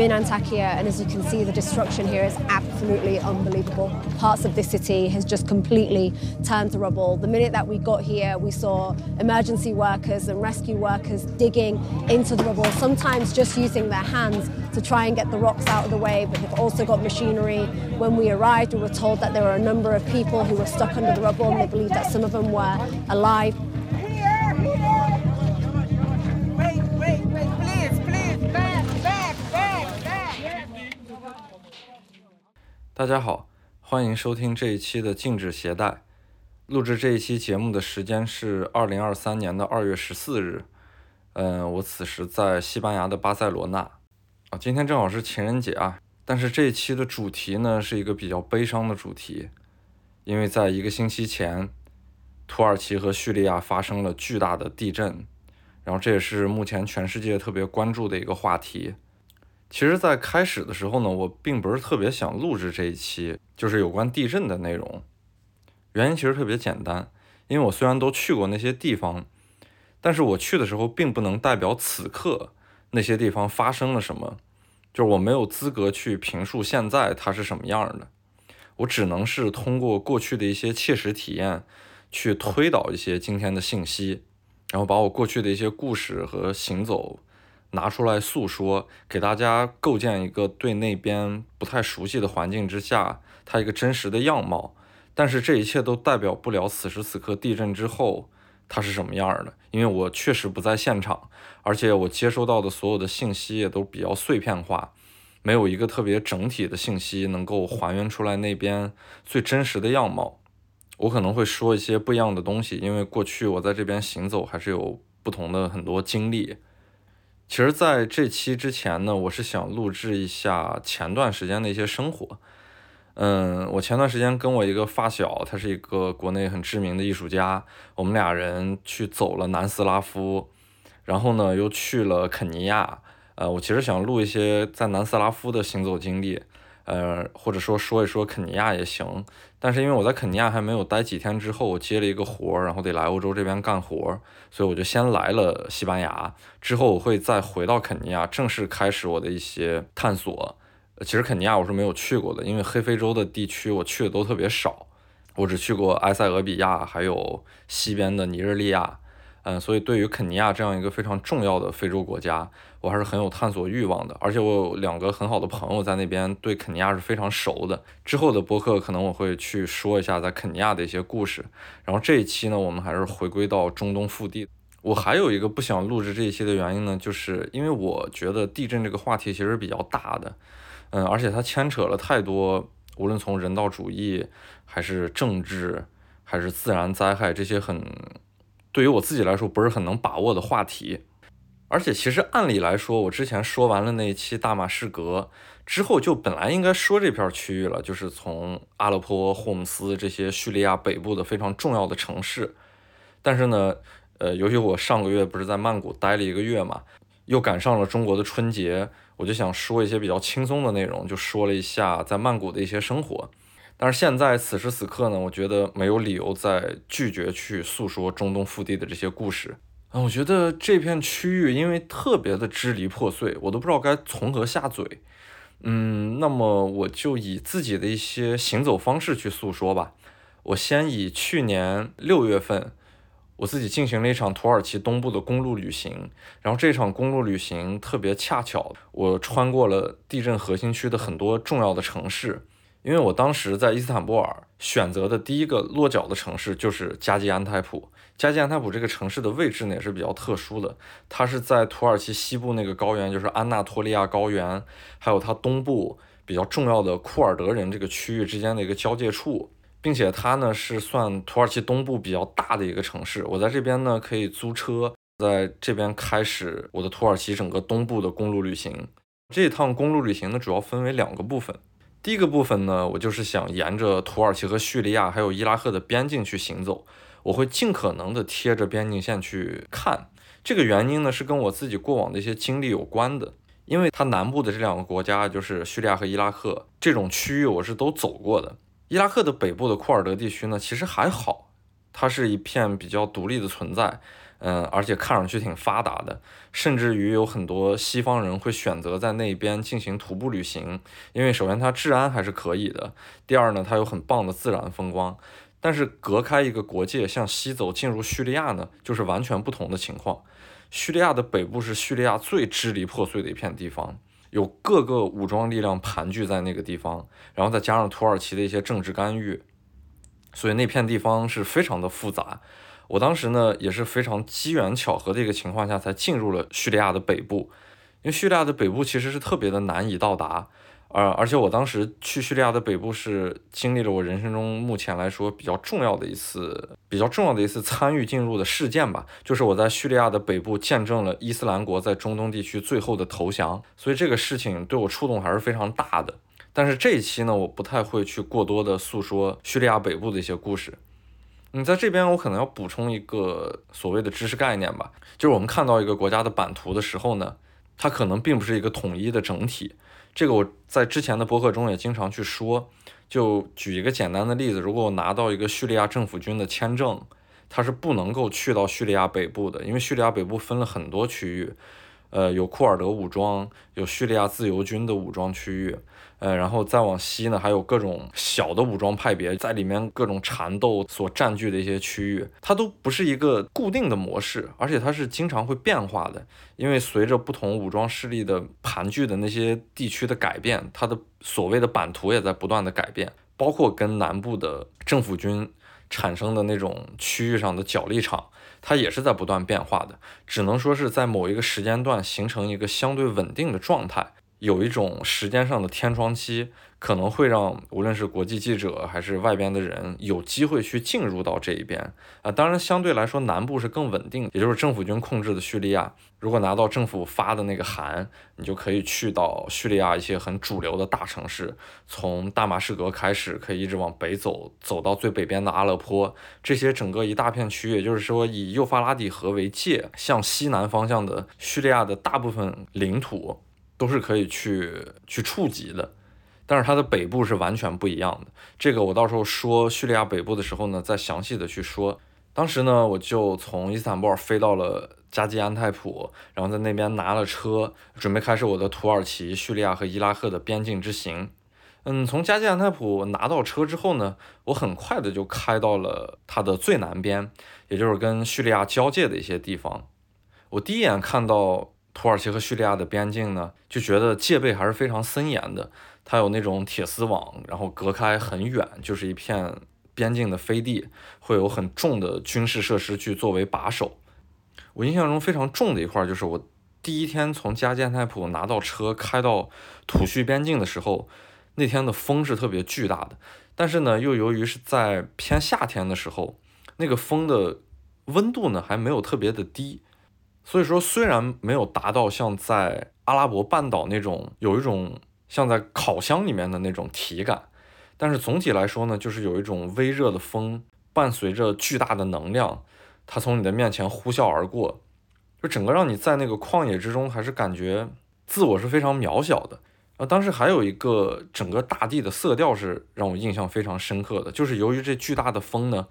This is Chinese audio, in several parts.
I'm in Antakya, and as you can see, the destruction here is absolutely unbelievable. Parts of the city has just completely turned to rubble. The minute that we got here, we saw emergency workers and rescue workers digging into the rubble, sometimes just using their hands to try and get the rocks out of the way, but they've also got machinery. When we arrived, we were told that there were a number of people who were stuck under the rubble, and they believed that some of them were alive. 大家好，欢迎收听这一期的禁止携带。录制这一期节目的时间是二零二三年的二月十四日。嗯，我此时在西班牙的巴塞罗那。啊，今天正好是情人节啊。但是这一期的主题呢，是一个比较悲伤的主题，因为在一个星期前，土耳其和叙利亚发生了巨大的地震，然后这也是目前全世界特别关注的一个话题。其实，在开始的时候呢，我并不是特别想录制这一期，就是有关地震的内容。原因其实特别简单，因为我虽然都去过那些地方，但是我去的时候并不能代表此刻那些地方发生了什么，就是我没有资格去评述现在它是什么样的。我只能是通过过去的一些切实体验，去推导一些今天的信息，然后把我过去的一些故事和行走。拿出来诉说，给大家构建一个对那边不太熟悉的环境之下，它一个真实的样貌。但是这一切都代表不了此时此刻地震之后它是什么样的，因为我确实不在现场，而且我接收到的所有的信息也都比较碎片化，没有一个特别整体的信息能够还原出来那边最真实的样貌。我可能会说一些不一样的东西，因为过去我在这边行走还是有不同的很多经历。其实，在这期之前呢，我是想录制一下前段时间的一些生活。嗯，我前段时间跟我一个发小，他是一个国内很知名的艺术家，我们俩人去走了南斯拉夫，然后呢又去了肯尼亚。呃，我其实想录一些在南斯拉夫的行走经历。呃，或者说说一说肯尼亚也行，但是因为我在肯尼亚还没有待几天，之后我接了一个活儿，然后得来欧洲这边干活儿，所以我就先来了西班牙。之后我会再回到肯尼亚，正式开始我的一些探索。其实肯尼亚我是没有去过的，因为黑非洲的地区我去的都特别少，我只去过埃塞俄比亚，还有西边的尼日利亚。嗯，所以对于肯尼亚这样一个非常重要的非洲国家，我还是很有探索欲望的。而且我有两个很好的朋友在那边，对肯尼亚是非常熟的。之后的播客可能我会去说一下在肯尼亚的一些故事。然后这一期呢，我们还是回归到中东腹地。我还有一个不想录制这一期的原因呢，就是因为我觉得地震这个话题其实比较大的，嗯，而且它牵扯了太多，无论从人道主义还是政治还是自然灾害这些很。对于我自己来说不是很能把握的话题，而且其实按理来说，我之前说完了那一期大马士革之后，就本来应该说这片区域了，就是从阿勒颇、霍姆斯这些叙利亚北部的非常重要的城市。但是呢，呃，由于我上个月不是在曼谷待了一个月嘛，又赶上了中国的春节，我就想说一些比较轻松的内容，就说了一下在曼谷的一些生活。但是现在此时此刻呢，我觉得没有理由再拒绝去诉说中东腹地的这些故事啊。我觉得这片区域因为特别的支离破碎，我都不知道该从何下嘴。嗯，那么我就以自己的一些行走方式去诉说吧。我先以去年六月份我自己进行了一场土耳其东部的公路旅行，然后这场公路旅行特别恰巧，我穿过了地震核心区的很多重要的城市。因为我当时在伊斯坦布尔选择的第一个落脚的城市就是加济安泰普。加济安泰普这个城市的位置呢也是比较特殊的，它是在土耳其西部那个高原，就是安纳托利亚高原，还有它东部比较重要的库尔德人这个区域之间的一个交界处，并且它呢是算土耳其东部比较大的一个城市。我在这边呢可以租车，在这边开始我的土耳其整个东部的公路旅行。这趟公路旅行呢主要分为两个部分。第一个部分呢，我就是想沿着土耳其和叙利亚还有伊拉克的边境去行走，我会尽可能的贴着边境线去看。这个原因呢，是跟我自己过往的一些经历有关的。因为它南部的这两个国家，就是叙利亚和伊拉克这种区域，我是都走过的。伊拉克的北部的库尔德地区呢，其实还好，它是一片比较独立的存在。嗯，而且看上去挺发达的，甚至于有很多西方人会选择在那边进行徒步旅行，因为首先它治安还是可以的，第二呢，它有很棒的自然风光。但是隔开一个国界向西走进入叙利亚呢，就是完全不同的情况。叙利亚的北部是叙利亚最支离破碎的一片地方，有各个武装力量盘踞在那个地方，然后再加上土耳其的一些政治干预，所以那片地方是非常的复杂。我当时呢也是非常机缘巧合的一个情况下才进入了叙利亚的北部，因为叙利亚的北部其实是特别的难以到达。而而且我当时去叙利亚的北部是经历了我人生中目前来说比较重要的一次比较重要的一次参与进入的事件吧，就是我在叙利亚的北部见证了伊斯兰国在中东地区最后的投降，所以这个事情对我触动还是非常大的。但是这一期呢，我不太会去过多的诉说叙利亚北部的一些故事。你在这边，我可能要补充一个所谓的知识概念吧，就是我们看到一个国家的版图的时候呢，它可能并不是一个统一的整体。这个我在之前的博客中也经常去说，就举一个简单的例子，如果我拿到一个叙利亚政府军的签证，它是不能够去到叙利亚北部的，因为叙利亚北部分了很多区域。呃，有库尔德武装，有叙利亚自由军的武装区域，呃，然后再往西呢，还有各种小的武装派别在里面各种缠斗所占据的一些区域，它都不是一个固定的模式，而且它是经常会变化的，因为随着不同武装势力的盘踞的那些地区的改变，它的所谓的版图也在不断的改变，包括跟南部的政府军产生的那种区域上的角力场。它也是在不断变化的，只能说是在某一个时间段形成一个相对稳定的状态。有一种时间上的天窗期，可能会让无论是国际记者还是外边的人有机会去进入到这一边啊。当然，相对来说南部是更稳定，也就是政府军控制的叙利亚。如果拿到政府发的那个函，你就可以去到叙利亚一些很主流的大城市，从大马士革开始，可以一直往北走，走到最北边的阿勒颇。这些整个一大片区域，也就是说以幼发拉底河为界，向西南方向的叙利亚的大部分领土。都是可以去去触及的，但是它的北部是完全不一样的。这个我到时候说叙利亚北部的时候呢，再详细的去说。当时呢，我就从伊斯坦布尔飞到了加济安泰普，然后在那边拿了车，准备开始我的土耳其、叙利亚和伊拉克的边境之行。嗯，从加济安泰普拿到车之后呢，我很快的就开到了它的最南边，也就是跟叙利亚交界的一些地方。我第一眼看到。土耳其和叙利亚的边境呢，就觉得戒备还是非常森严的。它有那种铁丝网，然后隔开很远，就是一片边境的飞地，会有很重的军事设施去作为把守。我印象中非常重的一块，就是我第一天从加建泰普拿到车开到土叙边境的时候，那天的风是特别巨大的，但是呢，又由于是在偏夏天的时候，那个风的温度呢还没有特别的低。所以说，虽然没有达到像在阿拉伯半岛那种有一种像在烤箱里面的那种体感，但是总体来说呢，就是有一种微热的风，伴随着巨大的能量，它从你的面前呼啸而过，就整个让你在那个旷野之中，还是感觉自我是非常渺小的。啊，当时还有一个整个大地的色调是让我印象非常深刻的，就是由于这巨大的风呢。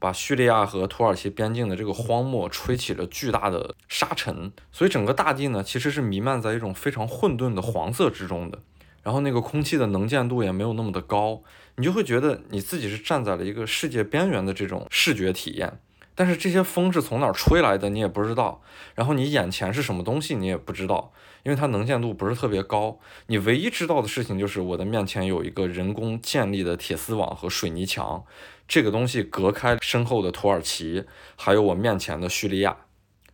把叙利亚和土耳其边境的这个荒漠吹起了巨大的沙尘，所以整个大地呢其实是弥漫在一种非常混沌的黄色之中的。然后那个空气的能见度也没有那么的高，你就会觉得你自己是站在了一个世界边缘的这种视觉体验。但是这些风是从哪儿吹来的，你也不知道。然后你眼前是什么东西，你也不知道，因为它能见度不是特别高。你唯一知道的事情就是我的面前有一个人工建立的铁丝网和水泥墙。这个东西隔开身后的土耳其，还有我面前的叙利亚。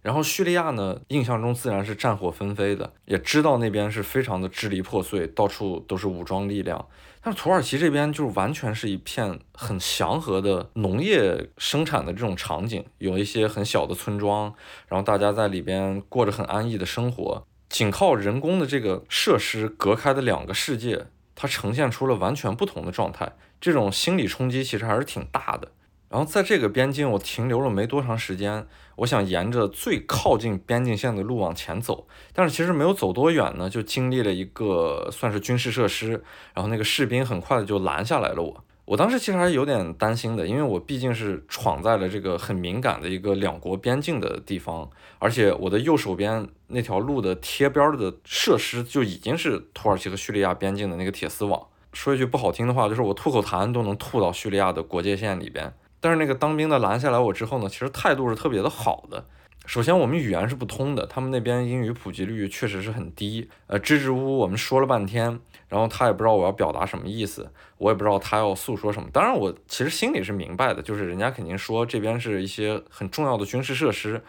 然后叙利亚呢，印象中自然是战火纷飞的，也知道那边是非常的支离破碎，到处都是武装力量。但是土耳其这边就是完全是一片很祥和的农业生产的这种场景，有一些很小的村庄，然后大家在里边过着很安逸的生活。仅靠人工的这个设施隔开的两个世界，它呈现出了完全不同的状态。这种心理冲击其实还是挺大的。然后在这个边境，我停留了没多长时间，我想沿着最靠近边境线的路往前走，但是其实没有走多远呢，就经历了一个算是军事设施，然后那个士兵很快的就拦下来了我。我当时其实还是有点担心的，因为我毕竟是闯在了这个很敏感的一个两国边境的地方，而且我的右手边那条路的贴边的设施就已经是土耳其和叙利亚边境的那个铁丝网。说一句不好听的话，就是我吐口痰都能吐到叙利亚的国界线里边。但是那个当兵的拦下来我之后呢，其实态度是特别的好的。首先，我们语言是不通的，他们那边英语普及率确实是很低。呃，支支吾吾我们说了半天，然后他也不知道我要表达什么意思，我也不知道他要诉说什么。当然，我其实心里是明白的，就是人家肯定说这边是一些很重要的军事设施，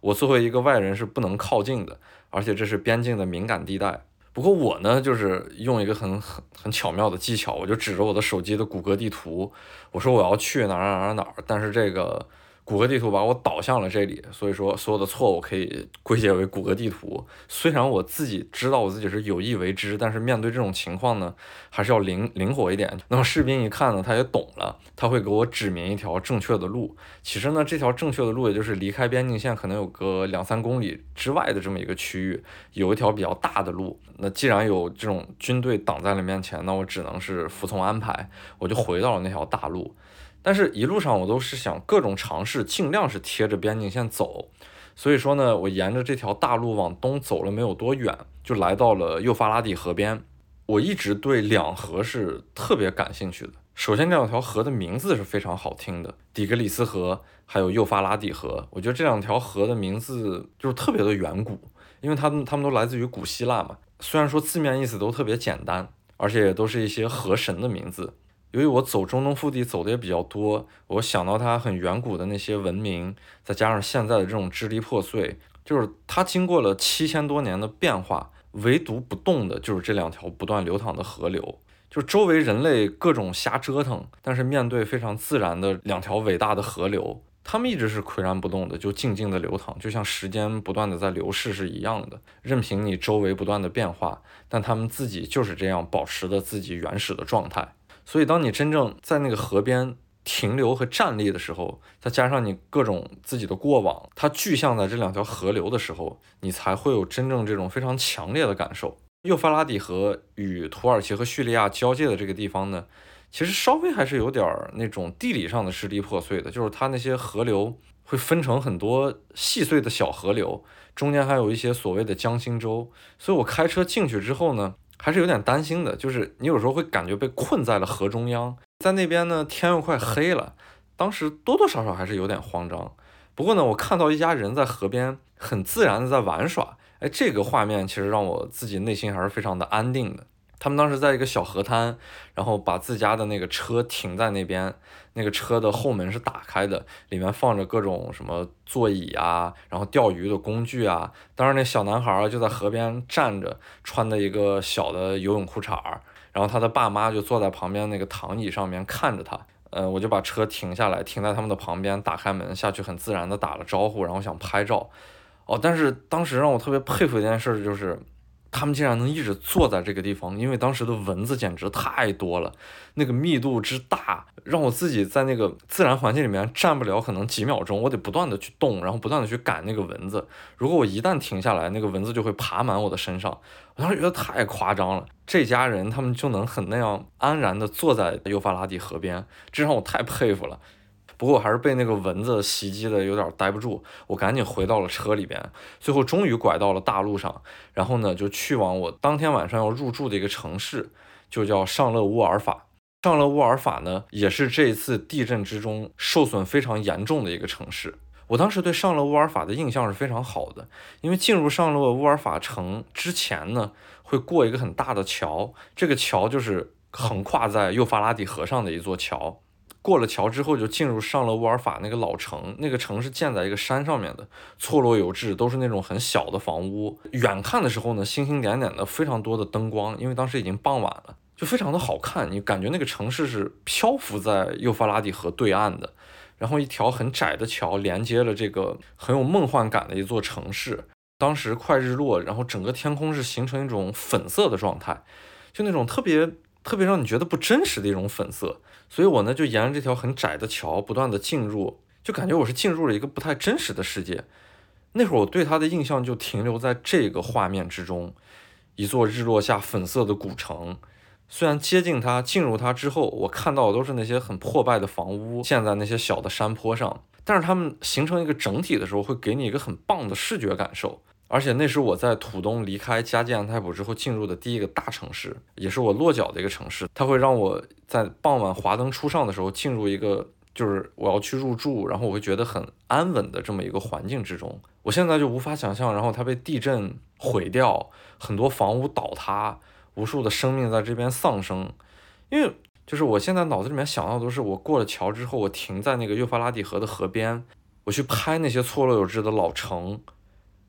我作为一个外人是不能靠近的，而且这是边境的敏感地带。不过我呢，就是用一个很很很巧妙的技巧，我就指着我的手机的谷歌地图，我说我要去哪儿哪儿哪儿哪，但是这个。谷歌地图把我导向了这里，所以说所有的错误可以归结为谷歌地图。虽然我自己知道我自己是有意为之，但是面对这种情况呢，还是要灵灵活一点。那么士兵一看呢，他也懂了，他会给我指明一条正确的路。其实呢，这条正确的路也就是离开边境线可能有个两三公里之外的这么一个区域，有一条比较大的路。那既然有这种军队挡在了面前，那我只能是服从安排，我就回到了那条大路。但是，一路上我都是想各种尝试，尽量是贴着边境线走。所以说呢，我沿着这条大路往东走了没有多远，就来到了幼发拉底河边。我一直对两河是特别感兴趣的。首先，这两条河的名字是非常好听的，底格里斯河还有幼发拉底河。我觉得这两条河的名字就是特别的远古，因为它们它们都来自于古希腊嘛。虽然说字面意思都特别简单，而且也都是一些河神的名字。由于我走中东腹地走的也比较多，我想到它很远古的那些文明，再加上现在的这种支离破碎，就是它经过了七千多年的变化，唯独不动的就是这两条不断流淌的河流。就周围人类各种瞎折腾，但是面对非常自然的两条伟大的河流，它们一直是岿然不动的，就静静的流淌，就像时间不断的在流逝是一样的。任凭你周围不断的变化，但它们自己就是这样保持着自己原始的状态。所以，当你真正在那个河边停留和站立的时候，再加上你各种自己的过往，它具象在这两条河流的时候，你才会有真正这种非常强烈的感受。幼发拉底河与土耳其和叙利亚交界的这个地方呢，其实稍微还是有点那种地理上的支离破碎的，就是它那些河流会分成很多细碎的小河流，中间还有一些所谓的江心洲。所以我开车进去之后呢。还是有点担心的，就是你有时候会感觉被困在了河中央，在那边呢天又快黑了，当时多多少少还是有点慌张。不过呢，我看到一家人在河边很自然的在玩耍，哎，这个画面其实让我自己内心还是非常的安定的。他们当时在一个小河滩，然后把自家的那个车停在那边，那个车的后门是打开的，里面放着各种什么座椅啊，然后钓鱼的工具啊。当时那小男孩就在河边站着，穿的一个小的游泳裤衩儿，然后他的爸妈就坐在旁边那个躺椅上面看着他。嗯，我就把车停下来，停在他们的旁边，打开门下去，很自然的打了招呼，然后想拍照。哦，但是当时让我特别佩服一件事就是。他们竟然能一直坐在这个地方，因为当时的蚊子简直太多了，那个密度之大，让我自己在那个自然环境里面站不了可能几秒钟，我得不断的去动，然后不断的去赶那个蚊子。如果我一旦停下来，那个蚊子就会爬满我的身上。我当时觉得太夸张了，这家人他们就能很那样安然的坐在幼发拉底河边，这让我太佩服了。不过我还是被那个蚊子袭击的有点待不住，我赶紧回到了车里边，最后终于拐到了大路上，然后呢就去往我当天晚上要入住的一个城市，就叫上勒乌尔法。上勒乌尔法呢也是这一次地震之中受损非常严重的一个城市。我当时对上勒乌尔法的印象是非常好的，因为进入上勒乌尔法城之前呢会过一个很大的桥，这个桥就是横跨在幼发拉底河上的一座桥。过了桥之后，就进入上了乌尔法那个老城。那个城是建在一个山上面的，错落有致，都是那种很小的房屋。远看的时候呢，星星点点的，非常多的灯光。因为当时已经傍晚了，就非常的好看。你感觉那个城市是漂浮在幼发拉底河对岸的，然后一条很窄的桥连接了这个很有梦幻感的一座城市。当时快日落，然后整个天空是形成一种粉色的状态，就那种特别特别让你觉得不真实的一种粉色。所以我呢就沿着这条很窄的桥不断的进入，就感觉我是进入了一个不太真实的世界。那会儿我对它的印象就停留在这个画面之中，一座日落下粉色的古城，虽然接近它、进入它之后，我看到的都是那些很破败的房屋，建在那些小的山坡上，但是它们形成一个整体的时候，会给你一个很棒的视觉感受。而且那是我在土东离开加济安泰普之后进入的第一个大城市，也是我落脚的一个城市。它会让我在傍晚华灯初上的时候进入一个，就是我要去入住，然后我会觉得很安稳的这么一个环境之中。我现在就无法想象，然后它被地震毁掉，很多房屋倒塌。无数的生命在这边丧生，因为就是我现在脑子里面想到都是我过了桥之后，我停在那个幼发拉底河的河边，我去拍那些错落有致的老城，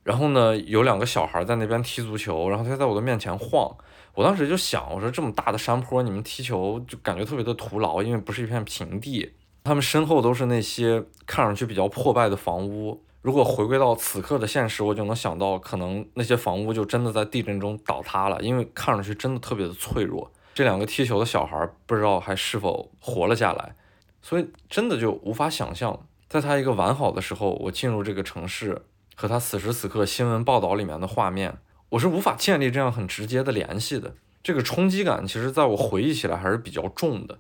然后呢，有两个小孩在那边踢足球，然后他在我的面前晃，我当时就想，我说这么大的山坡，你们踢球就感觉特别的徒劳，因为不是一片平地，他们身后都是那些看上去比较破败的房屋。如果回归到此刻的现实，我就能想到，可能那些房屋就真的在地震中倒塌了，因为看上去真的特别的脆弱。这两个踢球的小孩不知道还是否活了下来，所以真的就无法想象，在他一个完好的时候，我进入这个城市和他此时此刻新闻报道里面的画面，我是无法建立这样很直接的联系的。这个冲击感，其实在我回忆起来还是比较重的。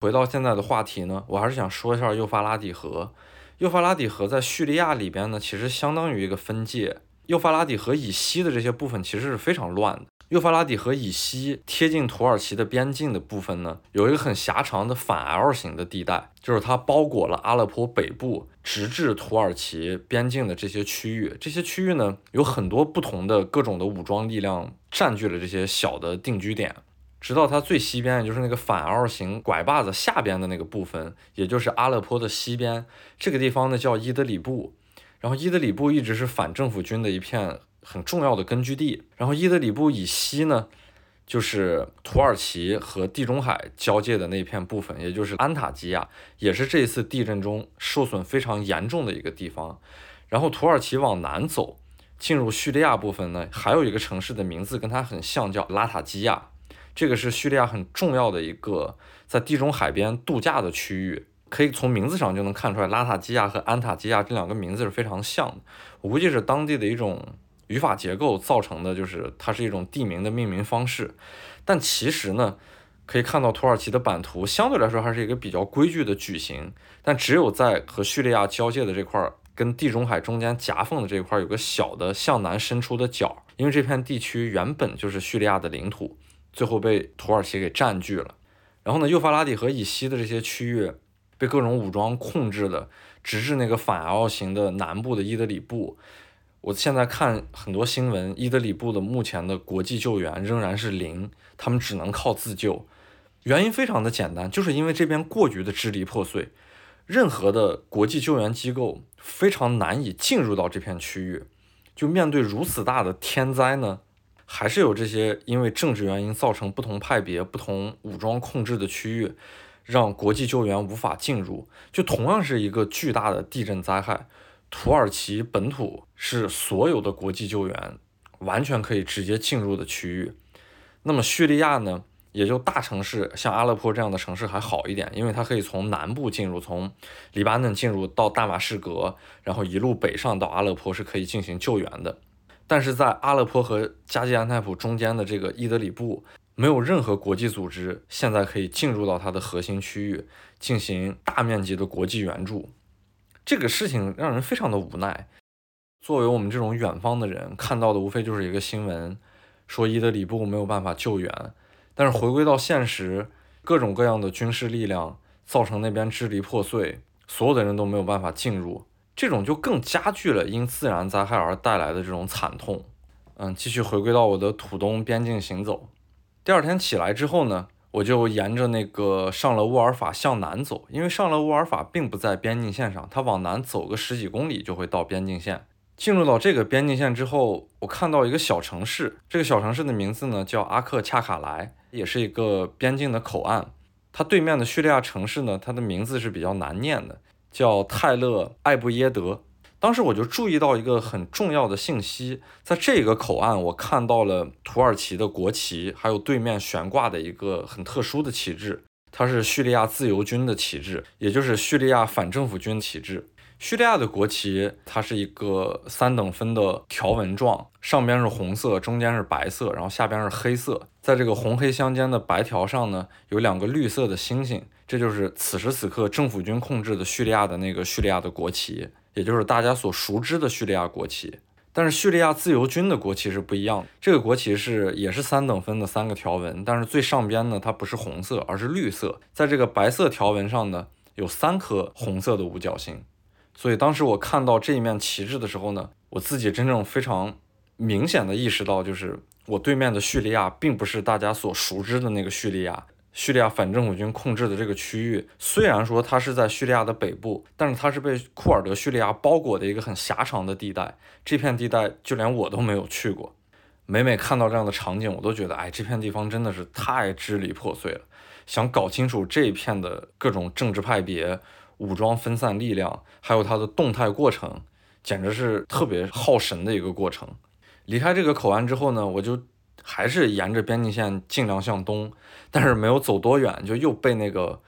回到现在的话题呢，我还是想说一下幼发拉底河。幼发拉底河在叙利亚里边呢，其实相当于一个分界。幼发拉底河以西的这些部分其实是非常乱的。幼发拉底河以西贴近土耳其的边境的部分呢，有一个很狭长的反 L 型的地带，就是它包裹了阿勒颇北部直至土耳其边境的这些区域。这些区域呢，有很多不同的各种的武装力量占据了这些小的定居点。直到它最西边，也就是那个反 L 型拐把子下边的那个部分，也就是阿勒颇的西边，这个地方呢叫伊德里布。然后伊德里布一直是反政府军的一片很重要的根据地。然后伊德里布以西呢，就是土耳其和地中海交界的那片部分，也就是安塔基亚，也是这一次地震中受损非常严重的一个地方。然后土耳其往南走，进入叙利亚部分呢，还有一个城市的名字跟它很像，叫拉塔基亚。这个是叙利亚很重要的一个在地中海边度假的区域，可以从名字上就能看出来，拉塔基亚和安塔基亚这两个名字是非常像的。我估计是当地的一种语法结构造成的，就是它是一种地名的命名方式。但其实呢，可以看到土耳其的版图相对来说还是一个比较规矩的矩形，但只有在和叙利亚交界的这块儿，跟地中海中间夹缝的这块儿有个小的向南伸出的角，因为这片地区原本就是叙利亚的领土。最后被土耳其给占据了，然后呢，幼发拉底河以西的这些区域被各种武装控制的，直至那个反 L 型的南部的伊德里布。我现在看很多新闻，伊德里布的目前的国际救援仍然是零，他们只能靠自救。原因非常的简单，就是因为这边过于的支离破碎，任何的国际救援机构非常难以进入到这片区域。就面对如此大的天灾呢？还是有这些因为政治原因造成不同派别、不同武装控制的区域，让国际救援无法进入。就同样是一个巨大的地震灾害，土耳其本土是所有的国际救援完全可以直接进入的区域。那么叙利亚呢？也就大城市像阿勒颇这样的城市还好一点，因为它可以从南部进入，从黎巴嫩进入到大马士革，然后一路北上到阿勒颇是可以进行救援的。但是在阿勒颇和加济安泰普中间的这个伊德里布，没有任何国际组织现在可以进入到它的核心区域进行大面积的国际援助。这个事情让人非常的无奈。作为我们这种远方的人，看到的无非就是一个新闻，说伊德里布没有办法救援。但是回归到现实，各种各样的军事力量造成那边支离破碎，所有的人都没有办法进入。这种就更加剧了因自然灾害而带来的这种惨痛。嗯，继续回归到我的土东边境行走。第二天起来之后呢，我就沿着那个上了乌尔法向南走，因为上了乌尔法并不在边境线上，它往南走个十几公里就会到边境线。进入到这个边境线之后，我看到一个小城市，这个小城市的名字呢叫阿克恰卡莱，也是一个边境的口岸。它对面的叙利亚城市呢，它的名字是比较难念的。叫泰勒艾布耶德，当时我就注意到一个很重要的信息，在这个口岸，我看到了土耳其的国旗，还有对面悬挂的一个很特殊的旗帜，它是叙利亚自由军的旗帜，也就是叙利亚反政府军旗帜。叙利亚的国旗它是一个三等分的条纹状，上边是红色，中间是白色，然后下边是黑色。在这个红黑相间的白条上呢，有两个绿色的星星，这就是此时此刻政府军控制的叙利亚的那个叙利亚的国旗，也就是大家所熟知的叙利亚国旗。但是叙利亚自由军的国旗是不一样的，这个国旗是也是三等分的三个条纹，但是最上边呢，它不是红色，而是绿色。在这个白色条纹上呢，有三颗红色的五角星。所以当时我看到这一面旗帜的时候呢，我自己真正非常明显的意识到，就是我对面的叙利亚并不是大家所熟知的那个叙利亚。叙利亚反政府军控制的这个区域，虽然说它是在叙利亚的北部，但是它是被库尔德叙利亚包裹的一个很狭长的地带。这片地带就连我都没有去过。每每看到这样的场景，我都觉得，哎，这片地方真的是太支离破碎了。想搞清楚这一片的各种政治派别、武装分散力量，还有它的动态过程，简直是特别耗神的一个过程。离开这个口岸之后呢，我就。还是沿着边境线尽量向东，但是没有走多远，就又被那个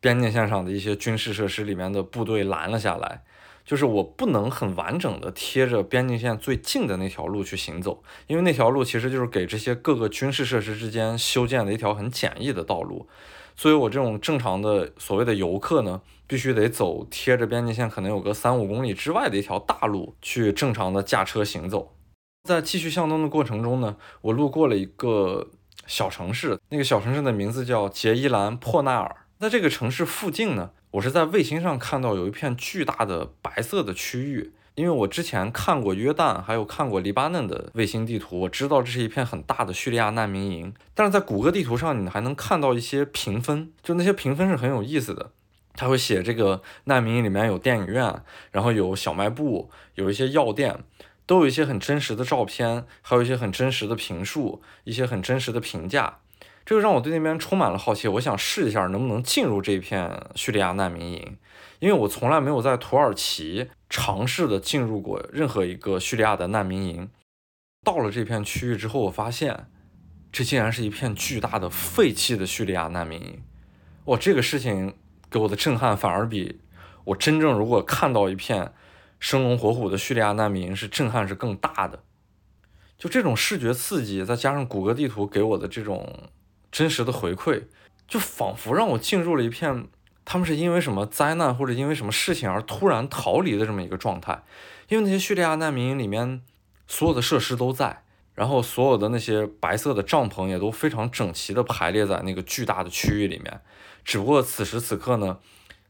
边境线上的一些军事设施里面的部队拦了下来。就是我不能很完整的贴着边境线最近的那条路去行走，因为那条路其实就是给这些各个军事设施之间修建的一条很简易的道路。所以我这种正常的所谓的游客呢，必须得走贴着边境线可能有个三五公里之外的一条大路去正常的驾车行走。在继续向东的过程中呢，我路过了一个小城市，那个小城市的名字叫杰伊兰珀纳尔。在这个城市附近呢，我是在卫星上看到有一片巨大的白色的区域。因为我之前看过约旦，还有看过黎巴嫩的卫星地图，我知道这是一片很大的叙利亚难民营。但是在谷歌地图上，你还能看到一些评分，就那些评分是很有意思的。他会写这个难民营里面有电影院，然后有小卖部，有一些药店。都有一些很真实的照片，还有一些很真实的评述，一些很真实的评价，这个让我对那边充满了好奇。我想试一下能不能进入这片叙利亚难民营，因为我从来没有在土耳其尝试的进入过任何一个叙利亚的难民营。到了这片区域之后，我发现这竟然是一片巨大的废弃的叙利亚难民营。哇，这个事情给我的震撼反而比我真正如果看到一片。生龙活虎的叙利亚难民是震撼是更大的，就这种视觉刺激，再加上谷歌地图给我的这种真实的回馈，就仿佛让我进入了一片他们是因为什么灾难或者因为什么事情而突然逃离的这么一个状态。因为那些叙利亚难民里面所有的设施都在，然后所有的那些白色的帐篷也都非常整齐的排列在那个巨大的区域里面，只不过此时此刻呢。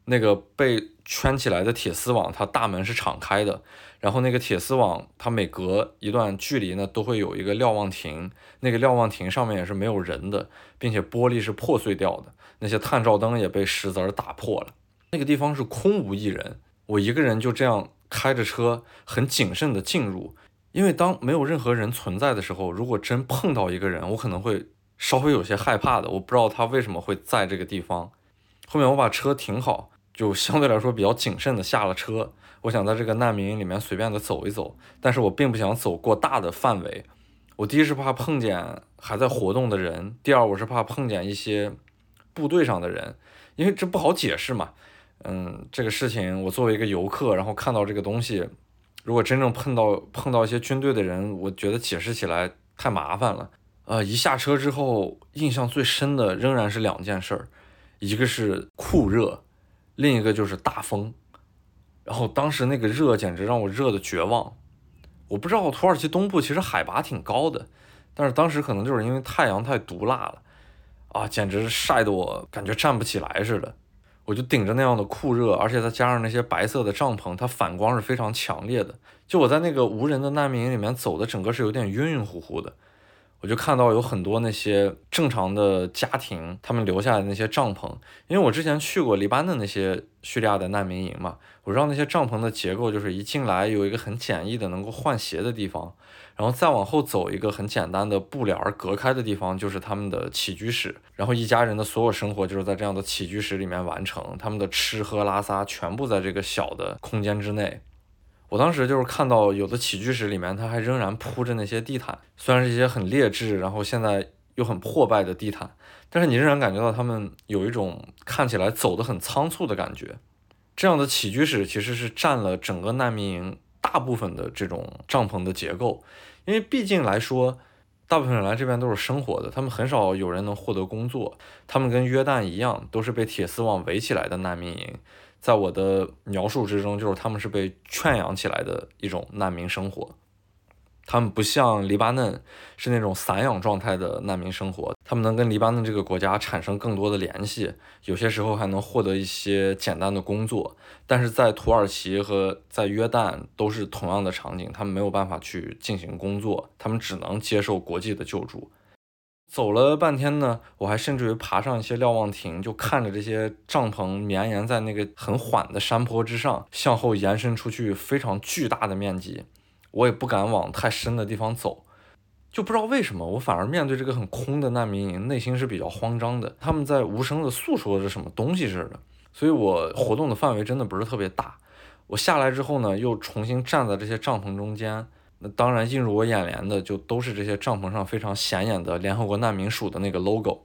那个被圈起来的铁丝网，它大门是敞开的，然后那个铁丝网，它每隔一段距离呢，都会有一个瞭望亭，那个瞭望亭上面也是没有人的，并且玻璃是破碎掉的，那些探照灯也被石子儿打破了，那个地方是空无一人，我一个人就这样开着车，很谨慎的进入，因为当没有任何人存在的时候，如果真碰到一个人，我可能会稍微有些害怕的，我不知道他为什么会在这个地方，后面我把车停好。就相对来说比较谨慎的下了车，我想在这个难民营里面随便的走一走，但是我并不想走过大的范围。我第一是怕碰见还在活动的人，第二我是怕碰见一些部队上的人，因为这不好解释嘛。嗯，这个事情我作为一个游客，然后看到这个东西，如果真正碰到碰到一些军队的人，我觉得解释起来太麻烦了。呃，一下车之后，印象最深的仍然是两件事儿，一个是酷热。另一个就是大风，然后当时那个热简直让我热的绝望。我不知道土耳其东部其实海拔挺高的，但是当时可能就是因为太阳太毒辣了，啊，简直晒得我感觉站不起来似的。我就顶着那样的酷热，而且再加上那些白色的帐篷，它反光是非常强烈的。就我在那个无人的难民营里面走的，整个是有点晕晕乎乎的。我就看到有很多那些正常的家庭，他们留下的那些帐篷，因为我之前去过黎巴嫩那些叙利亚的难民营嘛，我知道那些帐篷的结构就是一进来有一个很简易的能够换鞋的地方，然后再往后走一个很简单的布帘隔开的地方就是他们的起居室，然后一家人的所有生活就是在这样的起居室里面完成，他们的吃喝拉撒全部在这个小的空间之内。我当时就是看到有的起居室里面，它还仍然铺着那些地毯，虽然是一些很劣质，然后现在又很破败的地毯，但是你仍然感觉到他们有一种看起来走得很仓促的感觉。这样的起居室其实是占了整个难民营大部分的这种帐篷的结构，因为毕竟来说，大部分人来这边都是生活的，他们很少有人能获得工作，他们跟约旦一样，都是被铁丝网围起来的难民营。在我的描述之中，就是他们是被圈养起来的一种难民生活。他们不像黎巴嫩是那种散养状态的难民生活，他们能跟黎巴嫩这个国家产生更多的联系，有些时候还能获得一些简单的工作。但是在土耳其和在约旦都是同样的场景，他们没有办法去进行工作，他们只能接受国际的救助。走了半天呢，我还甚至于爬上一些瞭望亭，就看着这些帐篷绵延在那个很缓的山坡之上，向后延伸出去非常巨大的面积。我也不敢往太深的地方走，就不知道为什么，我反而面对这个很空的难民营，内心是比较慌张的。他们在无声的诉说着什么东西似的，所以我活动的范围真的不是特别大。我下来之后呢，又重新站在这些帐篷中间，那当然映入我眼帘的就都是这些帐篷上非常显眼的联合国难民署的那个 logo。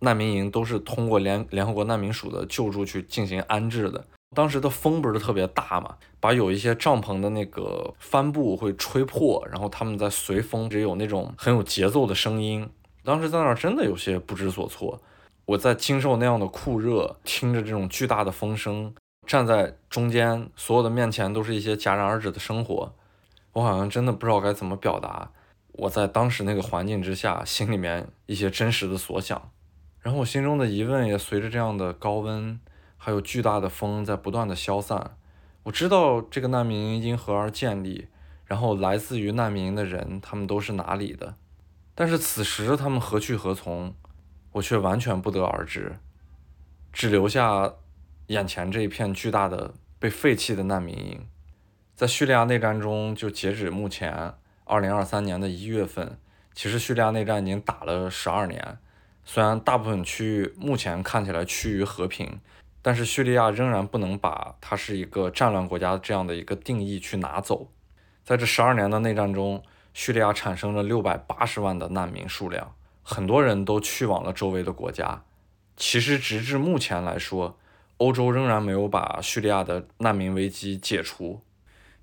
难民营都是通过联联合国难民署的救助去进行安置的。当时的风不是特别大嘛，把有一些帐篷的那个帆布会吹破，然后他们在随风，只有那种很有节奏的声音。当时在那儿真的有些不知所措。我在经受那样的酷热，听着这种巨大的风声，站在中间，所有的面前都是一些戛然而止的生活。我好像真的不知道该怎么表达我在当时那个环境之下心里面一些真实的所想。然后我心中的疑问也随着这样的高温。还有巨大的风在不断的消散。我知道这个难民营因何而建立，然后来自于难民营的人，他们都是哪里的？但是此时他们何去何从，我却完全不得而知，只留下眼前这一片巨大的被废弃的难民营。在叙利亚内战中，就截止目前二零二三年的一月份，其实叙利亚内战已经打了十二年，虽然大部分区域目前看起来趋于和平。但是叙利亚仍然不能把它是一个战乱国家这样的一个定义去拿走。在这十二年的内战中，叙利亚产生了六百八十万的难民数量，很多人都去往了周围的国家。其实直至目前来说，欧洲仍然没有把叙利亚的难民危机解除。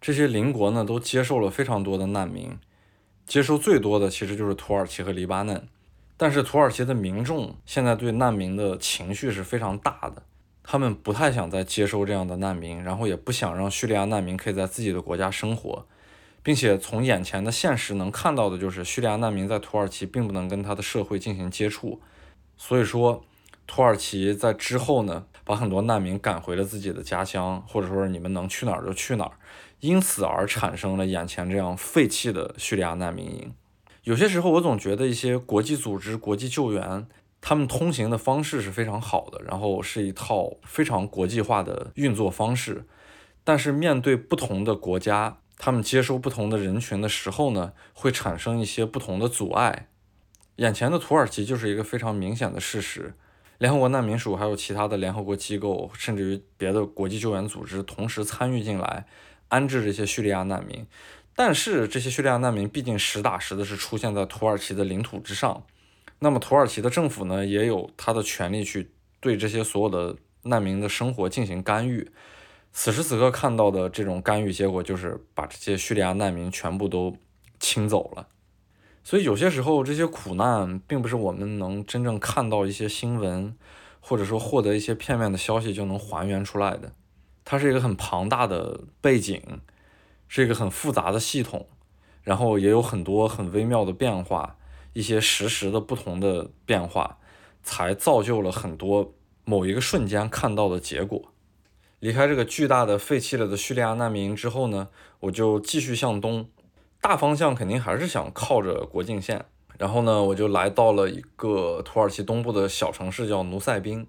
这些邻国呢，都接受了非常多的难民，接受最多的其实就是土耳其和黎巴嫩。但是土耳其的民众现在对难民的情绪是非常大的。他们不太想再接收这样的难民，然后也不想让叙利亚难民可以在自己的国家生活，并且从眼前的现实能看到的就是叙利亚难民在土耳其并不能跟他的社会进行接触，所以说土耳其在之后呢，把很多难民赶回了自己的家乡，或者说你们能去哪儿就去哪儿，因此而产生了眼前这样废弃的叙利亚难民营。有些时候我总觉得一些国际组织、国际救援。他们通行的方式是非常好的，然后是一套非常国际化的运作方式。但是面对不同的国家，他们接收不同的人群的时候呢，会产生一些不同的阻碍。眼前的土耳其就是一个非常明显的事实。联合国难民署还有其他的联合国机构，甚至于别的国际救援组织同时参与进来安置这些叙利亚难民。但是这些叙利亚难民毕竟实打实的是出现在土耳其的领土之上。那么土耳其的政府呢，也有他的权利去对这些所有的难民的生活进行干预。此时此刻看到的这种干预结果，就是把这些叙利亚难民全部都清走了。所以有些时候，这些苦难并不是我们能真正看到一些新闻，或者说获得一些片面的消息就能还原出来的。它是一个很庞大的背景，是一个很复杂的系统，然后也有很多很微妙的变化。一些实时的不同的变化，才造就了很多某一个瞬间看到的结果。离开这个巨大的废弃了的叙利亚难民营之后呢，我就继续向东，大方向肯定还是想靠着国境线。然后呢，我就来到了一个土耳其东部的小城市，叫努塞宾。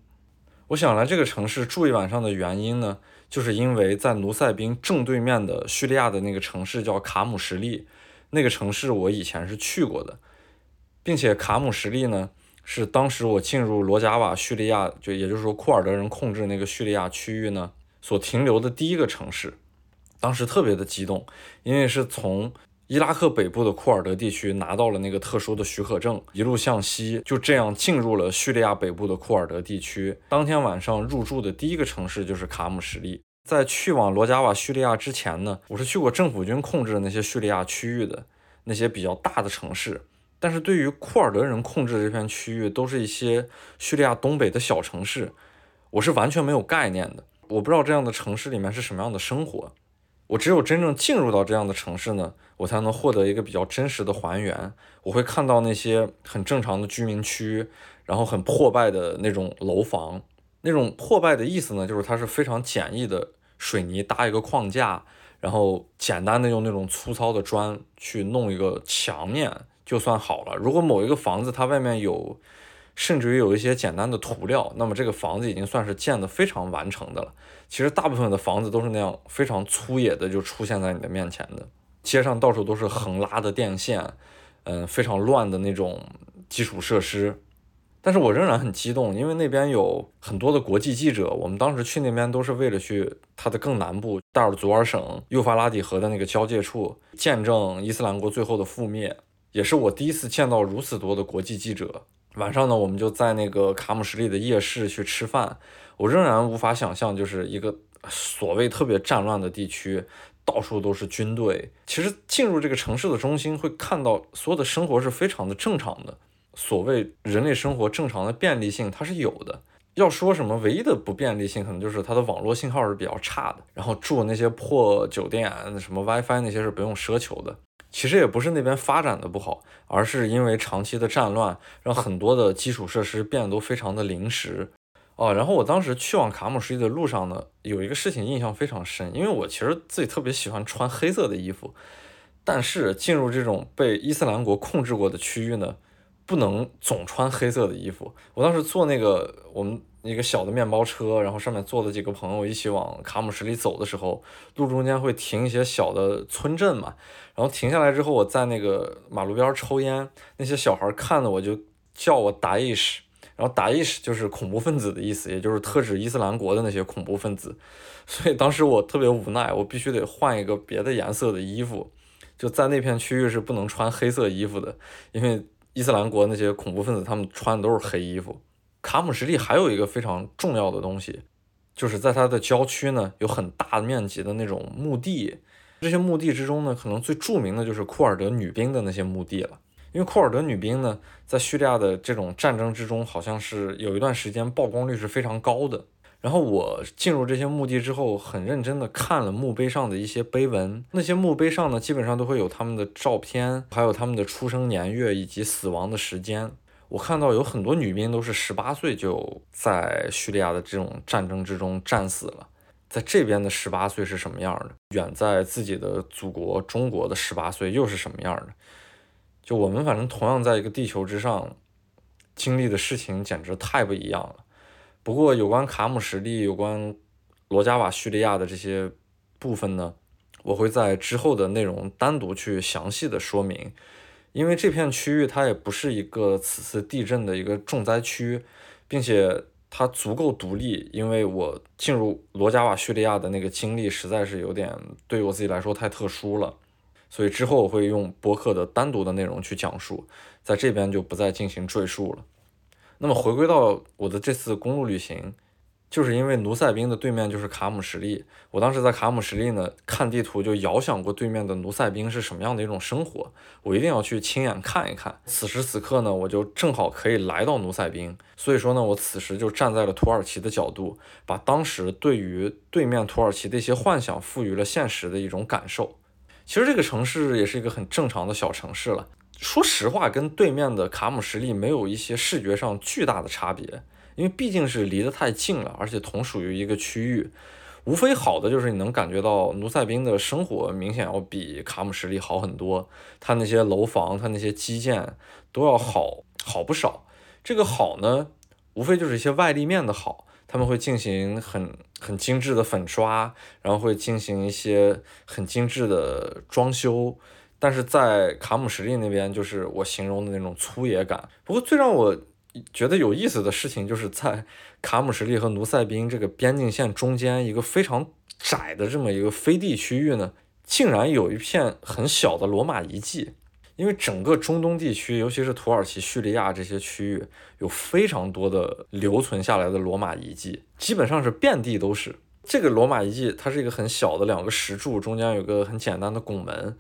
我想来这个城市住一晚上的原因呢，就是因为在努塞宾正对面的叙利亚的那个城市叫卡姆什利，那个城市我以前是去过的。并且卡姆什利呢，是当时我进入罗贾瓦叙利亚，就也就是说库尔德人控制那个叙利亚区域呢，所停留的第一个城市。当时特别的激动，因为是从伊拉克北部的库尔德地区拿到了那个特殊的许可证，一路向西，就这样进入了叙利亚北部的库尔德地区。当天晚上入住的第一个城市就是卡姆什利。在去往罗加瓦叙利亚之前呢，我是去过政府军控制的那些叙利亚区域的那些比较大的城市，但是对于库尔德人控制的这片区域，都是一些叙利亚东北的小城市，我是完全没有概念的。我不知道这样的城市里面是什么样的生活。我只有真正进入到这样的城市呢，我才能获得一个比较真实的还原。我会看到那些很正常的居民区，然后很破败的那种楼房。那种破败的意思呢，就是它是非常简易的水泥搭一个框架，然后简单的用那种粗糙的砖去弄一个墙面就算好了。如果某一个房子它外面有，甚至于有一些简单的涂料，那么这个房子已经算是建得非常完成的了。其实大部分的房子都是那样非常粗野的就出现在你的面前的，街上到处都是横拉的电线，嗯，非常乱的那种基础设施。但是我仍然很激动，因为那边有很多的国际记者。我们当时去那边都是为了去它的更南部大尔祖尔省幼发拉底河的那个交界处，见证伊斯兰国最后的覆灭，也是我第一次见到如此多的国际记者。晚上呢，我们就在那个卡姆什利的夜市去吃饭。我仍然无法想象，就是一个所谓特别战乱的地区，到处都是军队。其实进入这个城市的中心，会看到所有的生活是非常的正常的。所谓人类生活正常的便利性，它是有的。要说什么唯一的不便利性，可能就是它的网络信号是比较差的。然后住那些破酒店，什么 WiFi 那些是不用奢求的。其实也不是那边发展的不好，而是因为长期的战乱，让很多的基础设施变得都非常的临时。哦，然后我当时去往卡姆什利的路上呢，有一个事情印象非常深，因为我其实自己特别喜欢穿黑色的衣服，但是进入这种被伊斯兰国控制过的区域呢，不能总穿黑色的衣服。我当时坐那个我们一个小的面包车，然后上面坐了几个朋友一起往卡姆什利走的时候，路中间会停一些小的村镇嘛，然后停下来之后，我在那个马路边抽烟，那些小孩看了我就叫我达意什。然后达伊什就是恐怖分子的意思，也就是特指伊斯兰国的那些恐怖分子，所以当时我特别无奈，我必须得换一个别的颜色的衣服，就在那片区域是不能穿黑色衣服的，因为伊斯兰国那些恐怖分子他们穿的都是黑衣服。卡姆什利还有一个非常重要的东西，就是在它的郊区呢有很大面积的那种墓地，这些墓地之中呢，可能最著名的就是库尔德女兵的那些墓地了。因为库尔德女兵呢，在叙利亚的这种战争之中，好像是有一段时间曝光率是非常高的。然后我进入这些墓地之后，很认真的看了墓碑上的一些碑文。那些墓碑上呢，基本上都会有他们的照片，还有他们的出生年月以及死亡的时间。我看到有很多女兵都是十八岁就在叙利亚的这种战争之中战死了。在这边的十八岁是什么样的？远在自己的祖国中国的十八岁又是什么样的？就我们反正同样在一个地球之上经历的事情简直太不一样了。不过有关卡姆什利、有关罗加瓦叙利亚的这些部分呢，我会在之后的内容单独去详细的说明。因为这片区域它也不是一个此次地震的一个重灾区，并且它足够独立。因为我进入罗加瓦叙利亚的那个经历实在是有点对我自己来说太特殊了。所以之后我会用播客的单独的内容去讲述，在这边就不再进行赘述了。那么回归到我的这次公路旅行，就是因为努塞宾的对面就是卡姆什利。我当时在卡姆什利呢，看地图就遥想过对面的努塞宾是什么样的一种生活，我一定要去亲眼看一看。此时此刻呢，我就正好可以来到努塞宾，所以说呢，我此时就站在了土耳其的角度，把当时对于对面土耳其的一些幻想赋予了现实的一种感受。其实这个城市也是一个很正常的小城市了。说实话，跟对面的卡姆什利没有一些视觉上巨大的差别，因为毕竟是离得太近了，而且同属于一个区域。无非好的就是你能感觉到努塞宾的生活明显要比卡姆什利好很多，它那些楼房、它那些基建都要好好不少。这个好呢，无非就是一些外立面的好。他们会进行很很精致的粉刷，然后会进行一些很精致的装修，但是在卡姆什利那边，就是我形容的那种粗野感。不过最让我觉得有意思的事情，就是在卡姆什利和努塞宾这个边境线中间一个非常窄的这么一个飞地区域呢，竟然有一片很小的罗马遗迹。因为整个中东地区，尤其是土耳其、叙利亚这些区域，有非常多的留存下来的罗马遗迹，基本上是遍地都是。这个罗马遗迹它是一个很小的两个石柱，中间有个很简单的拱门，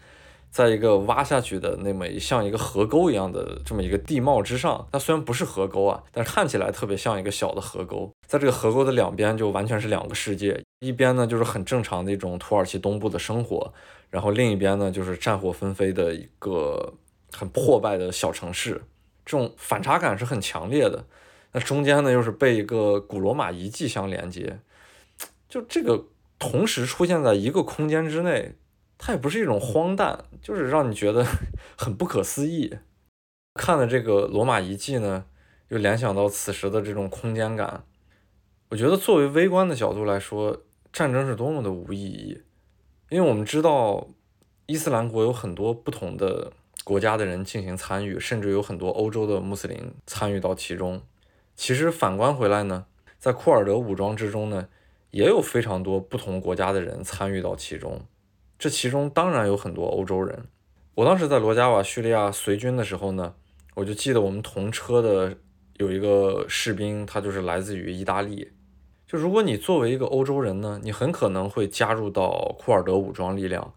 在一个挖下去的那么像一个河沟一样的这么一个地貌之上。它虽然不是河沟啊，但看起来特别像一个小的河沟。在这个河沟的两边就完全是两个世界，一边呢就是很正常的一种土耳其东部的生活，然后另一边呢就是战火纷飞的一个很破败的小城市。这种反差感是很强烈的。那中间呢又是被一个古罗马遗迹相连接。就这个同时出现在一个空间之内，它也不是一种荒诞，就是让你觉得很不可思议。看了这个罗马遗迹呢，又联想到此时的这种空间感。我觉得作为微观的角度来说，战争是多么的无意义，因为我们知道伊斯兰国有很多不同的国家的人进行参与，甚至有很多欧洲的穆斯林参与到其中。其实反观回来呢，在库尔德武装之中呢。也有非常多不同国家的人参与到其中，这其中当然有很多欧洲人。我当时在罗加瓦叙利亚随军的时候呢，我就记得我们同车的有一个士兵，他就是来自于意大利。就如果你作为一个欧洲人呢，你很可能会加入到库尔德武装力量，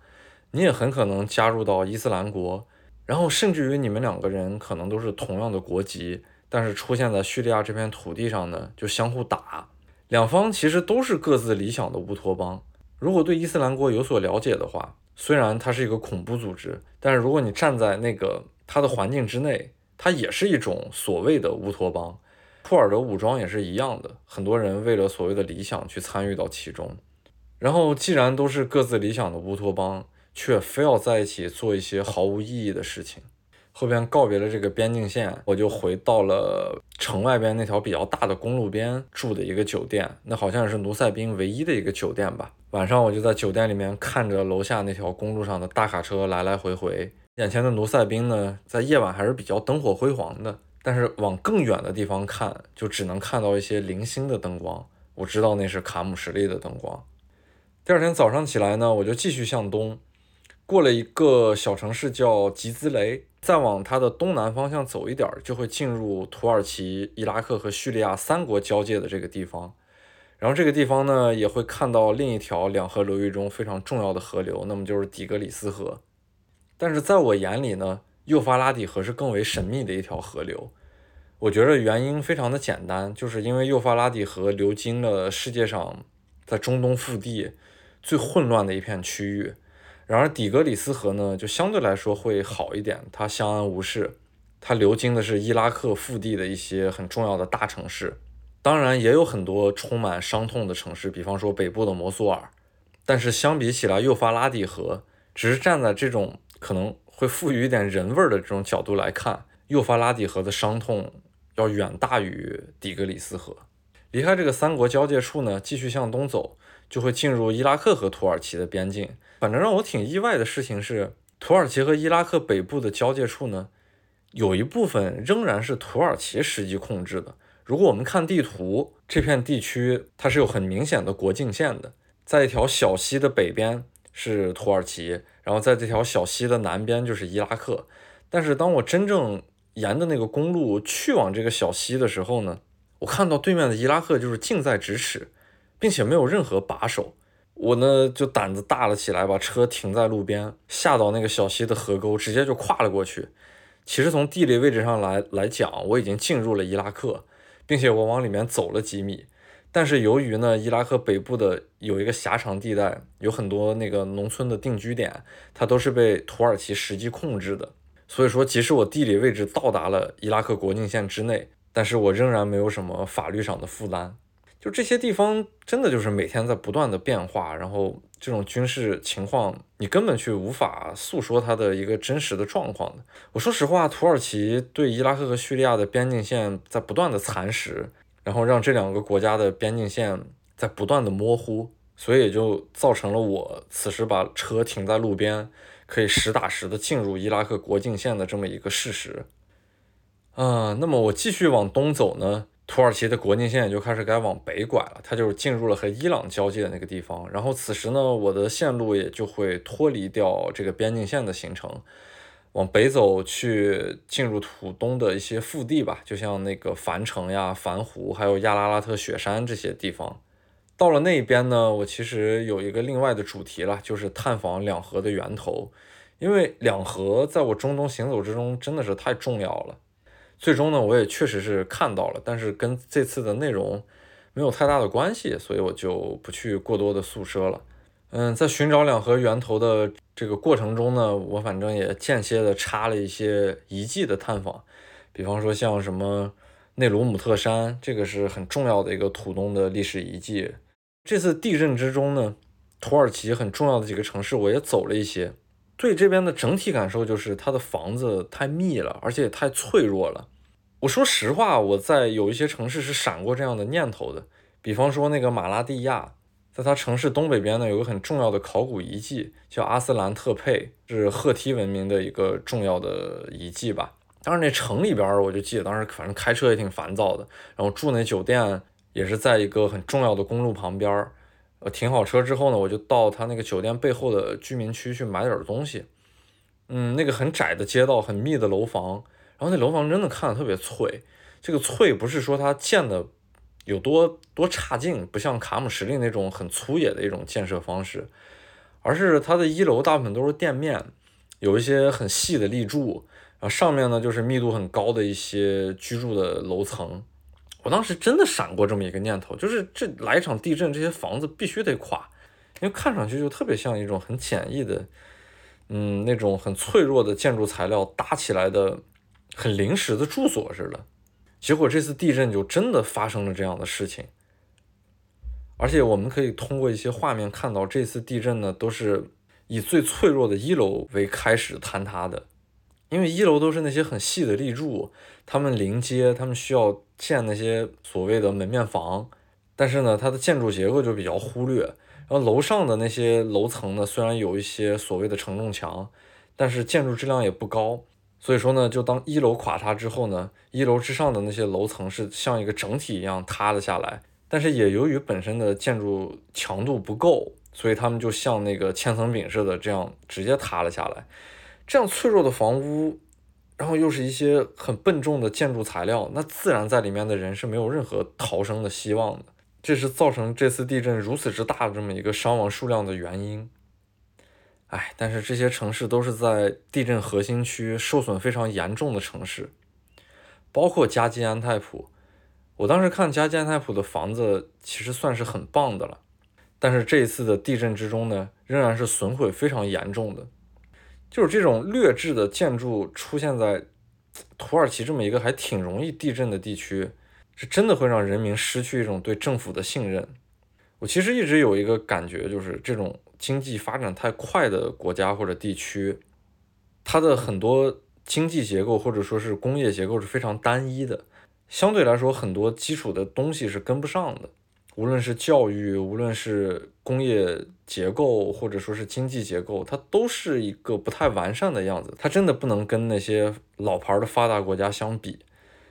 你也很可能加入到伊斯兰国，然后甚至于你们两个人可能都是同样的国籍，但是出现在叙利亚这片土地上呢，就相互打。两方其实都是各自理想的乌托邦。如果对伊斯兰国有所了解的话，虽然它是一个恐怖组织，但是如果你站在那个它的环境之内，它也是一种所谓的乌托邦。库尔德武装也是一样的，很多人为了所谓的理想去参与到其中。然后，既然都是各自理想的乌托邦，却非要在一起做一些毫无意义的事情。后边告别了这个边境线，我就回到了城外边那条比较大的公路边住的一个酒店，那好像是努塞宾唯一的一个酒店吧。晚上我就在酒店里面看着楼下那条公路上的大卡车来来回回，眼前的努塞宾呢，在夜晚还是比较灯火辉煌的，但是往更远的地方看，就只能看到一些零星的灯光。我知道那是卡姆什利的灯光。第二天早上起来呢，我就继续向东，过了一个小城市叫吉兹雷。再往它的东南方向走一点，就会进入土耳其、伊拉克和叙利亚三国交界的这个地方。然后这个地方呢，也会看到另一条两河流域中非常重要的河流，那么就是底格里斯河。但是在我眼里呢，幼发拉底河是更为神秘的一条河流。我觉得原因非常的简单，就是因为幼发拉底河流经了世界上在中东腹地最混乱的一片区域。然而底格里斯河呢，就相对来说会好一点，它相安无事。它流经的是伊拉克腹地的一些很重要的大城市，当然也有很多充满伤痛的城市，比方说北部的摩苏尔。但是相比起来，幼发拉底河只是站在这种可能会赋予一点人味儿的这种角度来看，幼发拉底河的伤痛要远大于底格里斯河。离开这个三国交界处呢，继续向东走，就会进入伊拉克和土耳其的边境。反正让我挺意外的事情是，土耳其和伊拉克北部的交界处呢，有一部分仍然是土耳其实际控制的。如果我们看地图，这片地区它是有很明显的国境线的，在一条小溪的北边是土耳其，然后在这条小溪的南边就是伊拉克。但是当我真正沿着那个公路去往这个小溪的时候呢，我看到对面的伊拉克就是近在咫尺，并且没有任何把手。我呢就胆子大了起来，把车停在路边，下到那个小溪的河沟，直接就跨了过去。其实从地理位置上来来讲，我已经进入了伊拉克，并且我往里面走了几米。但是由于呢，伊拉克北部的有一个狭长地带，有很多那个农村的定居点，它都是被土耳其实际控制的。所以说，即使我地理位置到达了伊拉克国境线之内，但是我仍然没有什么法律上的负担。就这些地方，真的就是每天在不断的变化，然后这种军事情况，你根本去无法诉说它的一个真实的状况的。我说实话，土耳其对伊拉克和叙利亚的边境线在不断的蚕食，然后让这两个国家的边境线在不断的模糊，所以也就造成了我此时把车停在路边，可以实打实的进入伊拉克国境线的这么一个事实。啊，那么我继续往东走呢？土耳其的国境线也就开始该往北拐了，它就是进入了和伊朗交界的那个地方。然后此时呢，我的线路也就会脱离掉这个边境线的行程，往北走去进入土东的一些腹地吧，就像那个凡城呀、凡湖，还有亚拉拉特雪山这些地方。到了那边呢，我其实有一个另外的主题了，就是探访两河的源头，因为两河在我中东行走之中真的是太重要了。最终呢，我也确实是看到了，但是跟这次的内容没有太大的关系，所以我就不去过多的诉说了。嗯，在寻找两河源头的这个过程中呢，我反正也间歇的插了一些遗迹的探访，比方说像什么内鲁姆特山，这个是很重要的一个土东的历史遗迹。这次地震之中呢，土耳其很重要的几个城市我也走了一些，对这边的整体感受就是它的房子太密了，而且也太脆弱了。我说实话，我在有一些城市是闪过这样的念头的，比方说那个马拉蒂亚。在它城市东北边呢，有个很重要的考古遗迹，叫阿斯兰特佩，是赫梯文明的一个重要的遗迹吧。当时那城里边，我就记得当时反正开车也挺烦躁的，然后住那酒店也是在一个很重要的公路旁边。呃，停好车之后呢，我就到他那个酒店背后的居民区去买点东西。嗯，那个很窄的街道，很密的楼房，然后那楼房真的看着特别脆。这个脆不是说它建的。有多多差劲，不像卡姆什利那种很粗野的一种建设方式，而是它的一楼大部分都是店面，有一些很细的立柱，然后上面呢就是密度很高的一些居住的楼层。我当时真的闪过这么一个念头，就是这来一场地震，这些房子必须得垮，因为看上去就特别像一种很简易的，嗯，那种很脆弱的建筑材料搭起来的很临时的住所似的。结果这次地震就真的发生了这样的事情，而且我们可以通过一些画面看到，这次地震呢都是以最脆弱的一楼为开始坍塌的，因为一楼都是那些很细的立柱，他们临街，他们需要建那些所谓的门面房，但是呢，它的建筑结构就比较忽略，然后楼上的那些楼层呢，虽然有一些所谓的承重墙，但是建筑质量也不高。所以说呢，就当一楼垮塌之后呢，一楼之上的那些楼层是像一个整体一样塌了下来。但是也由于本身的建筑强度不够，所以他们就像那个千层饼似的这样直接塌了下来。这样脆弱的房屋，然后又是一些很笨重的建筑材料，那自然在里面的人是没有任何逃生的希望的。这是造成这次地震如此之大的这么一个伤亡数量的原因。哎，但是这些城市都是在地震核心区受损非常严重的城市，包括加基安泰普。我当时看加基安泰普的房子其实算是很棒的了，但是这一次的地震之中呢，仍然是损毁非常严重的。就是这种劣质的建筑出现在土耳其这么一个还挺容易地震的地区，是真的会让人民失去一种对政府的信任。我其实一直有一个感觉，就是这种。经济发展太快的国家或者地区，它的很多经济结构或者说是工业结构是非常单一的，相对来说很多基础的东西是跟不上的，无论是教育，无论是工业结构或者说是经济结构，它都是一个不太完善的样子，它真的不能跟那些老牌的发达国家相比。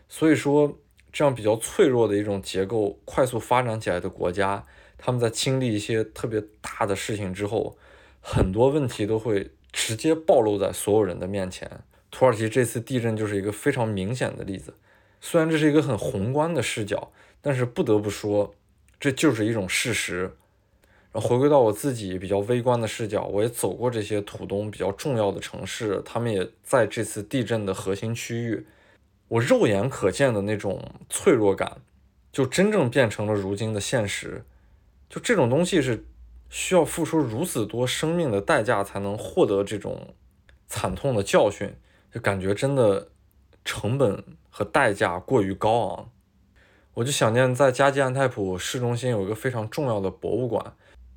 所以说，这样比较脆弱的一种结构快速发展起来的国家。他们在经历一些特别大的事情之后，很多问题都会直接暴露在所有人的面前。土耳其这次地震就是一个非常明显的例子。虽然这是一个很宏观的视角，但是不得不说，这就是一种事实。然后回归到我自己比较微观的视角，我也走过这些土东比较重要的城市，他们也在这次地震的核心区域，我肉眼可见的那种脆弱感，就真正变成了如今的现实。就这种东西是需要付出如此多生命的代价才能获得这种惨痛的教训，就感觉真的成本和代价过于高昂。我就想念在加济安泰普市中心有一个非常重要的博物馆，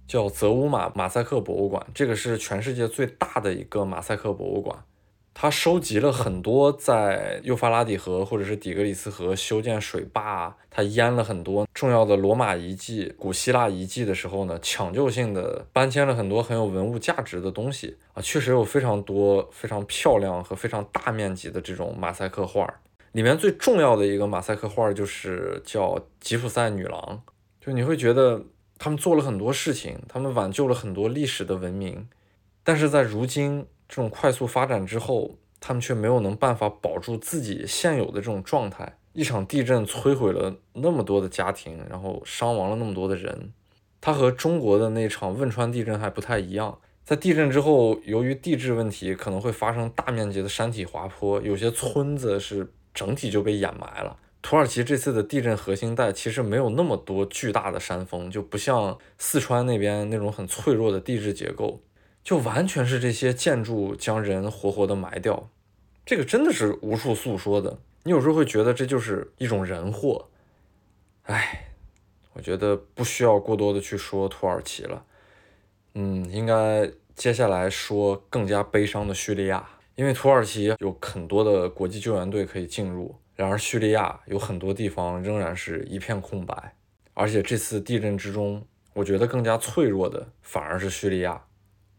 叫泽乌马马赛克博物馆，这个是全世界最大的一个马赛克博物馆。他收集了很多在幼发拉底河或者是底格里斯河修建水坝，他淹了很多重要的罗马遗迹、古希腊遗迹的时候呢，抢救性的搬迁了很多很有文物价值的东西啊，确实有非常多非常漂亮和非常大面积的这种马赛克画。里面最重要的一个马赛克画就是叫吉普赛女郎，就你会觉得他们做了很多事情，他们挽救了很多历史的文明，但是在如今。这种快速发展之后，他们却没有能办法保住自己现有的这种状态。一场地震摧毁了那么多的家庭，然后伤亡了那么多的人，它和中国的那场汶川地震还不太一样。在地震之后，由于地质问题，可能会发生大面积的山体滑坡，有些村子是整体就被掩埋了。土耳其这次的地震核心带其实没有那么多巨大的山峰，就不像四川那边那种很脆弱的地质结构，就完全是这些建筑将人活活的埋掉。这个真的是无处诉说的。你有时候会觉得这就是一种人祸。唉，我觉得不需要过多的去说土耳其了。嗯，应该。接下来说更加悲伤的叙利亚，因为土耳其有很多的国际救援队可以进入，然而叙利亚有很多地方仍然是一片空白。而且这次地震之中，我觉得更加脆弱的反而是叙利亚。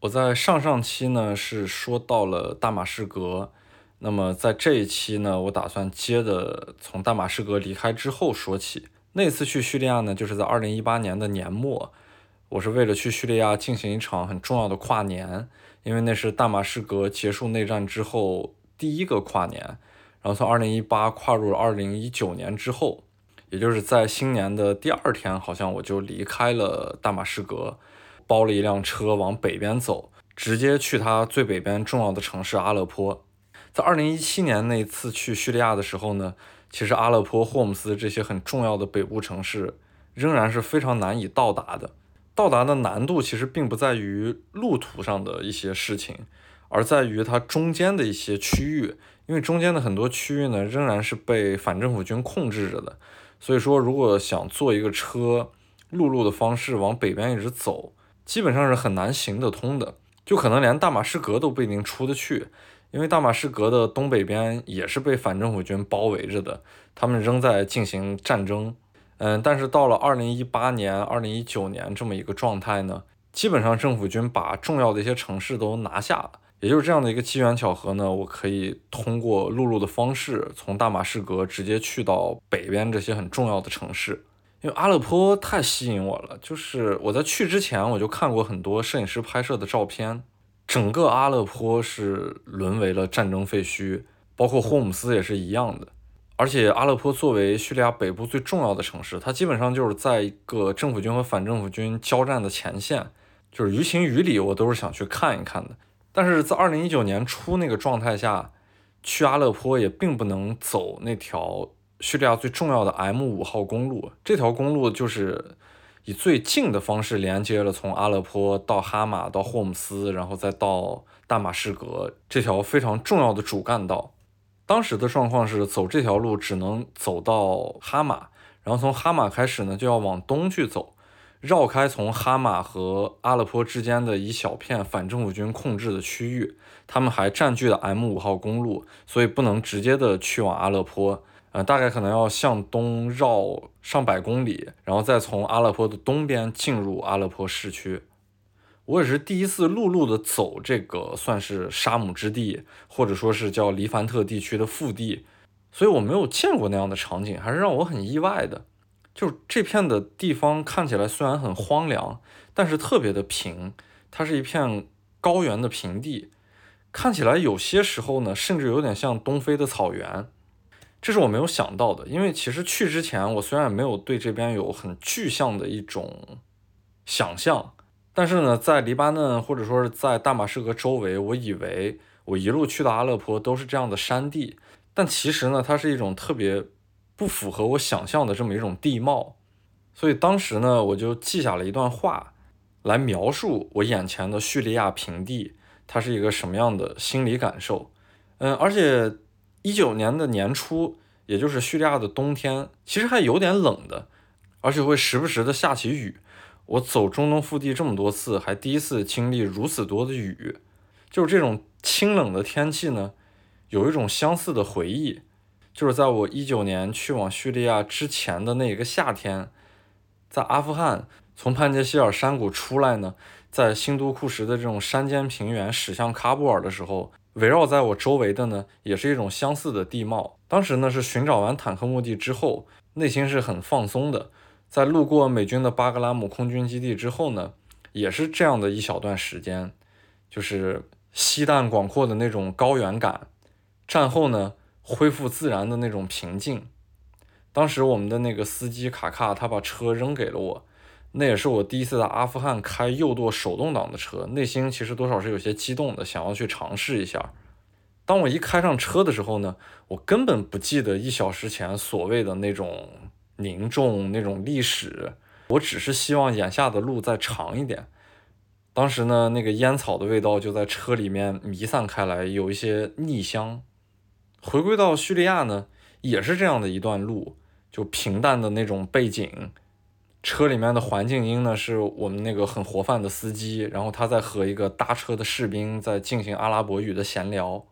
我在上上期呢是说到了大马士革，那么在这一期呢，我打算接着从大马士革离开之后说起。那次去叙利亚呢，就是在二零一八年的年末。我是为了去叙利亚进行一场很重要的跨年，因为那是大马士革结束内战之后第一个跨年，然后从二零一八跨入了二零一九年之后，也就是在新年的第二天，好像我就离开了大马士革，包了一辆车往北边走，直接去它最北边重要的城市阿勒颇。在二零一七年那次去叙利亚的时候呢，其实阿勒颇、霍姆斯这些很重要的北部城市仍然是非常难以到达的。到达的难度其实并不在于路途上的一些事情，而在于它中间的一些区域，因为中间的很多区域呢仍然是被反政府军控制着的，所以说如果想坐一个车陆路的方式往北边一直走，基本上是很难行得通的，就可能连大马士革都不一定出得去，因为大马士革的东北边也是被反政府军包围着的，他们仍在进行战争。嗯，但是到了二零一八年、二零一九年这么一个状态呢，基本上政府军把重要的一些城市都拿下了。也就是这样的一个机缘巧合呢，我可以通过陆路的方式从大马士革直接去到北边这些很重要的城市。因为阿勒颇太吸引我了，就是我在去之前我就看过很多摄影师拍摄的照片，整个阿勒颇是沦为了战争废墟，包括霍姆斯也是一样的。而且阿勒颇作为叙利亚北部最重要的城市，它基本上就是在一个政府军和反政府军交战的前线，就是于情于理我都是想去看一看的。但是在二零一九年初那个状态下，去阿勒颇也并不能走那条叙利亚最重要的 M 五号公路，这条公路就是以最近的方式连接了从阿勒颇到哈马到霍姆斯，然后再到大马士革这条非常重要的主干道。当时的状况是，走这条路只能走到哈马，然后从哈马开始呢，就要往东去走，绕开从哈马和阿勒颇之间的一小片反政府军控制的区域。他们还占据了 M 五号公路，所以不能直接的去往阿勒颇，呃，大概可能要向东绕上百公里，然后再从阿勒颇的东边进入阿勒颇市区。我也是第一次陆路的走这个算是沙姆之地，或者说是叫黎凡特地区的腹地，所以我没有见过那样的场景，还是让我很意外的。就这片的地方看起来虽然很荒凉，但是特别的平，它是一片高原的平地，看起来有些时候呢，甚至有点像东非的草原，这是我没有想到的。因为其实去之前，我虽然没有对这边有很具象的一种想象。但是呢，在黎巴嫩或者说是在大马士革周围，我以为我一路去的阿勒颇都是这样的山地，但其实呢，它是一种特别不符合我想象的这么一种地貌。所以当时呢，我就记下了一段话，来描述我眼前的叙利亚平地，它是一个什么样的心理感受。嗯，而且一九年的年初，也就是叙利亚的冬天，其实还有点冷的，而且会时不时的下起雨。我走中东腹地这么多次，还第一次经历如此多的雨，就是这种清冷的天气呢，有一种相似的回忆，就是在我一九年去往叙利亚之前的那一个夏天，在阿富汗从潘杰希尔山谷出来呢，在新都库什的这种山间平原驶向喀布尔的时候，围绕在我周围的呢，也是一种相似的地貌。当时呢是寻找完坦克墓地之后，内心是很放松的。在路过美军的巴格拉姆空军基地之后呢，也是这样的一小段时间，就是西旦广阔的那种高原感。战后呢，恢复自然的那种平静。当时我们的那个司机卡卡，他把车扔给了我，那也是我第一次在阿富汗开右舵手动挡的车，内心其实多少是有些激动的，想要去尝试一下。当我一开上车的时候呢，我根本不记得一小时前所谓的那种凝重、那种历史，我只是希望眼下的路再长一点。当时呢，那个烟草的味道就在车里面弥散开来，有一些腻香。回归到叙利亚呢，也是这样的一段路，就平淡的那种背景。车里面的环境音呢，是我们那个很活泛的司机，然后他在和一个搭车的士兵在进行阿拉伯语的闲聊。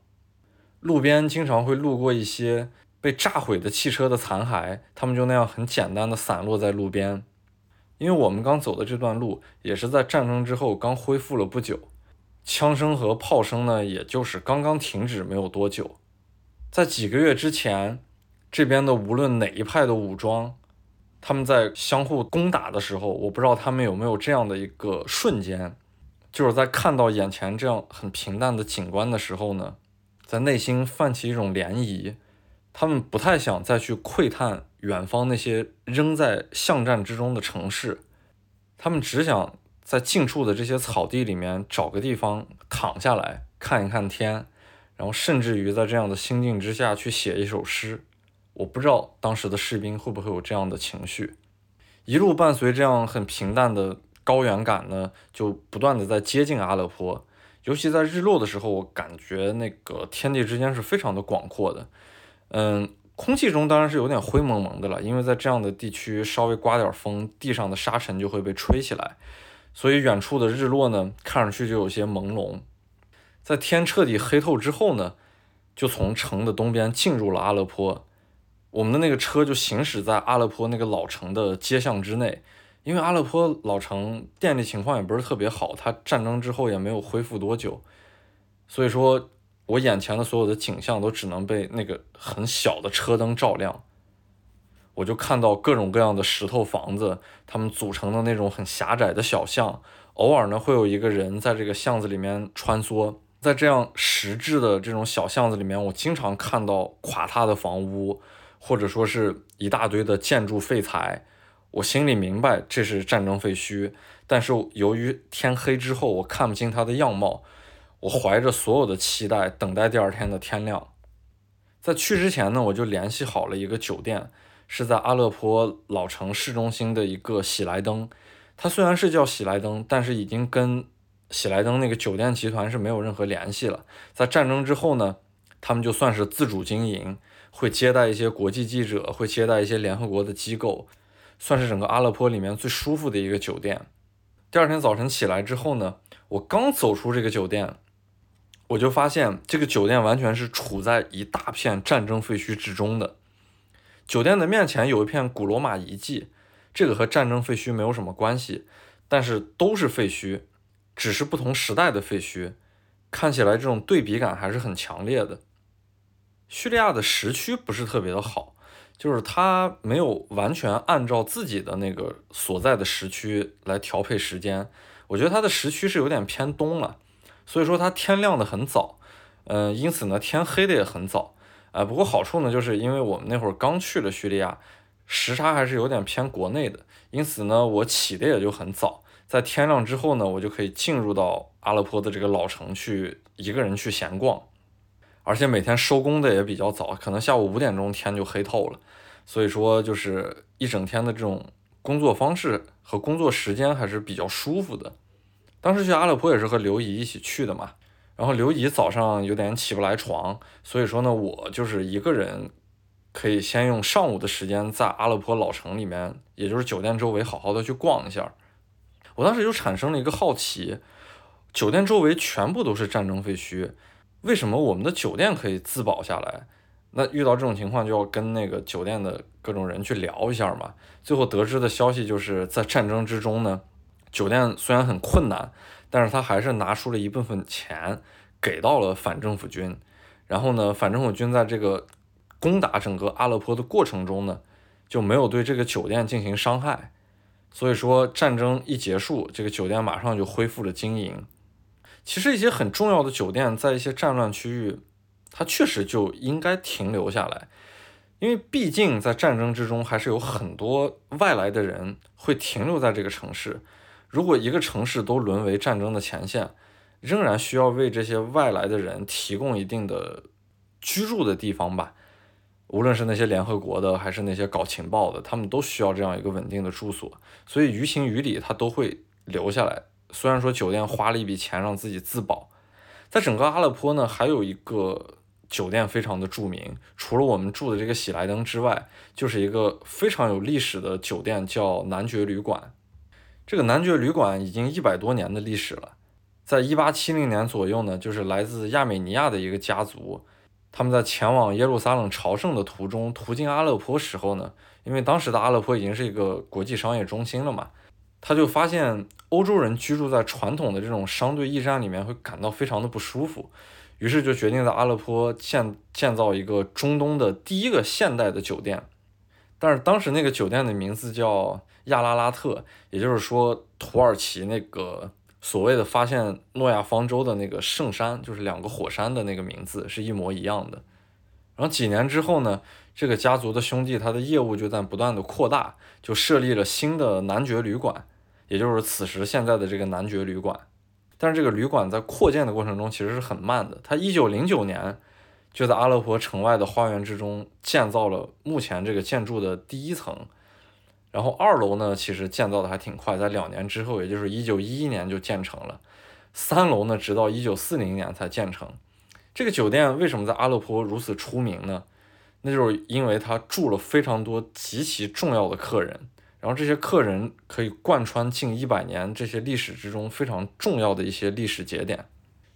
路边经常会路过一些被炸毁的汽车的残骸，他们就那样很简单的散落在路边。因为我们刚走的这段路也是在战争之后刚恢复了不久，枪声和炮声呢，也就是刚刚停止没有多久。在几个月之前，这边的无论哪一派的武装，他们在相互攻打的时候，我不知道他们有没有这样的一个瞬间，就是在看到眼前这样很平淡的景观的时候呢，在内心泛起一种涟漪。他们不太想再去窥探远方那些仍在巷战之中的城市，他们只想在近处的这些草地里面找个地方躺下来看一看天，然后甚至于在这样的心境之下去写一首诗。我不知道当时的士兵会不会有这样的情绪。一路伴随这样很平淡的高原感呢，就不断的在接近阿勒颇，尤其在日落的时候，我感觉那个天地之间是非常的广阔的。嗯，空气中当然是有点灰蒙蒙的了，因为在这样的地区，稍微刮点风，地上的沙尘就会被吹起来，所以远处的日落呢，看上去就有些朦胧。在天彻底黑透之后呢，就从城的东边进入了阿勒颇。我们的那个车就行驶在阿勒颇那个老城的街巷之内，因为阿勒颇老城电力情况也不是特别好，它战争之后也没有恢复多久，所以说。我眼前的所有的景象都只能被那个很小的车灯照亮，我就看到各种各样的石头房子，它们组成的那种很狭窄的小巷，偶尔呢会有一个人在这个巷子里面穿梭，在这样实质的这种小巷子里面，我经常看到垮塌的房屋，或者说是一大堆的建筑废材，我心里明白这是战争废墟，但是由于天黑之后我看不清它的样貌。我怀着所有的期待，等待第二天的天亮。在去之前呢，我就联系好了一个酒店，是在阿勒颇老城市中心的一个喜来登。它虽然是叫喜来登，但是已经跟喜来登那个酒店集团是没有任何联系了。在战争之后呢，他们就算是自主经营，会接待一些国际记者，会接待一些联合国的机构，算是整个阿勒颇里面最舒服的一个酒店。第二天早晨起来之后呢，我刚走出这个酒店。我就发现这个酒店完全是处在一大片战争废墟之中的。酒店的面前有一片古罗马遗迹，这个和战争废墟没有什么关系，但是都是废墟，只是不同时代的废墟，看起来这种对比感还是很强烈的。叙利亚的时区不是特别的好，就是它没有完全按照自己的那个所在的时区来调配时间，我觉得它的时区是有点偏东了。所以说它天亮的很早，嗯，因此呢天黑的也很早，啊，不过好处呢就是因为我们那会儿刚去了叙利亚，时差还是有点偏国内的，因此呢我起的也就很早，在天亮之后呢我就可以进入到阿勒颇的这个老城去一个人去闲逛，而且每天收工的也比较早，可能下午五点钟天就黑透了，所以说就是一整天的这种工作方式和工作时间还是比较舒服的。当时去阿勒颇也是和刘姨一起去的嘛，然后刘姨早上有点起不来床，所以说呢，我就是一个人，可以先用上午的时间在阿勒颇老城里面，也就是酒店周围好好的去逛一下。我当时就产生了一个好奇，酒店周围全部都是战争废墟，为什么我们的酒店可以自保下来？那遇到这种情况就要跟那个酒店的各种人去聊一下嘛。最后得知的消息就是在战争之中呢。酒店虽然很困难，但是他还是拿出了一部分钱给到了反政府军。然后呢，反政府军在这个攻打整个阿勒颇的过程中呢，就没有对这个酒店进行伤害。所以说，战争一结束，这个酒店马上就恢复了经营。其实一些很重要的酒店在一些战乱区域，它确实就应该停留下来，因为毕竟在战争之中，还是有很多外来的人会停留在这个城市。如果一个城市都沦为战争的前线，仍然需要为这些外来的人提供一定的居住的地方吧。无论是那些联合国的，还是那些搞情报的，他们都需要这样一个稳定的住所。所以于情于理，他都会留下来。虽然说酒店花了一笔钱让自己自保，在整个阿勒颇呢，还有一个。酒店非常的著名，除了我们住的这个喜来登之外，就是一个非常有历史的酒店，叫男爵旅馆。这个男爵旅馆已经一百多年的历史了。在一八七零年左右呢，就是来自亚美尼亚的一个家族，他们在前往耶路撒冷朝圣的途中，途经阿勒颇时候呢，因为当时的阿勒颇已经是一个国际商业中心了嘛，他就发现欧洲人居住在传统的这种商队驿站里面会感到非常的不舒服。于是就决定在阿勒颇建建造一个中东的第一个现代的酒店，但是当时那个酒店的名字叫亚拉拉特，也就是说土耳其那个所谓的发现诺亚方舟的那个圣山，就是两个火山的那个名字是一模一样的。然后几年之后呢，这个家族的兄弟他的业务就在不断的扩大，就设立了新的男爵旅馆，也就是此时现在的这个男爵旅馆。但是这个旅馆在扩建的过程中其实是很慢的。它一九零九年就在阿勒颇城外的花园之中建造了目前这个建筑的第一层，然后二楼呢其实建造的还挺快，在两年之后，也就是一九一一年就建成了。三楼呢直到一九四零年才建成。这个酒店为什么在阿勒颇如此出名呢？那就是因为它住了非常多极其重要的客人。然后这些客人可以贯穿近一百年这些历史之中非常重要的一些历史节点，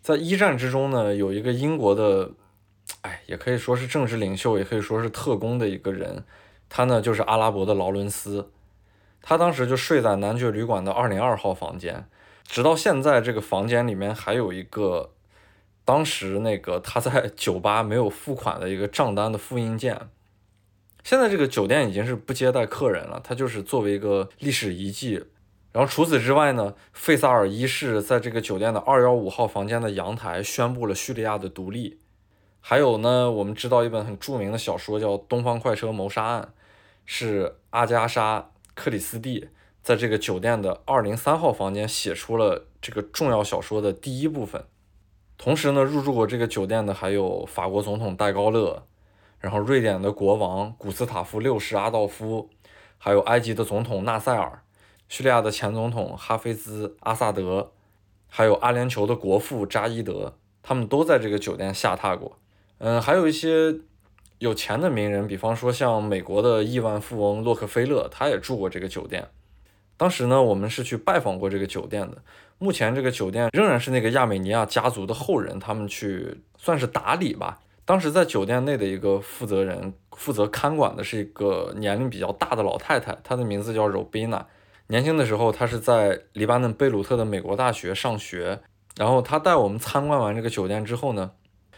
在一战之中呢，有一个英国的，哎，也可以说是政治领袖，也可以说是特工的一个人，他呢就是阿拉伯的劳伦斯，他当时就睡在男爵旅馆的二零二号房间，直到现在这个房间里面还有一个当时那个他在酒吧没有付款的一个账单的复印件。现在这个酒店已经是不接待客人了，它就是作为一个历史遗迹。然后除此之外呢，费萨尔一世在这个酒店的二幺五号房间的阳台宣布了叙利亚的独立。还有呢，我们知道一本很著名的小说叫《东方快车谋杀案》，是阿加莎·克里斯蒂在这个酒店的二零三号房间写出了这个重要小说的第一部分。同时呢，入住过这个酒店的还有法国总统戴高乐。然后，瑞典的国王古斯塔夫六世阿道夫，还有埃及的总统纳赛尔，叙利亚的前总统哈菲兹阿萨德，还有阿联酋的国父扎伊德，他们都在这个酒店下榻过。嗯，还有一些有钱的名人，比方说像美国的亿万富翁洛克菲勒，他也住过这个酒店。当时呢，我们是去拜访过这个酒店的。目前这个酒店仍然是那个亚美尼亚家族的后人，他们去算是打理吧。当时在酒店内的一个负责人，负责看管的是一个年龄比较大的老太太，她的名字叫 Robina。年轻的时候，她是在黎巴嫩贝鲁特的美国大学上学。然后她带我们参观完这个酒店之后呢，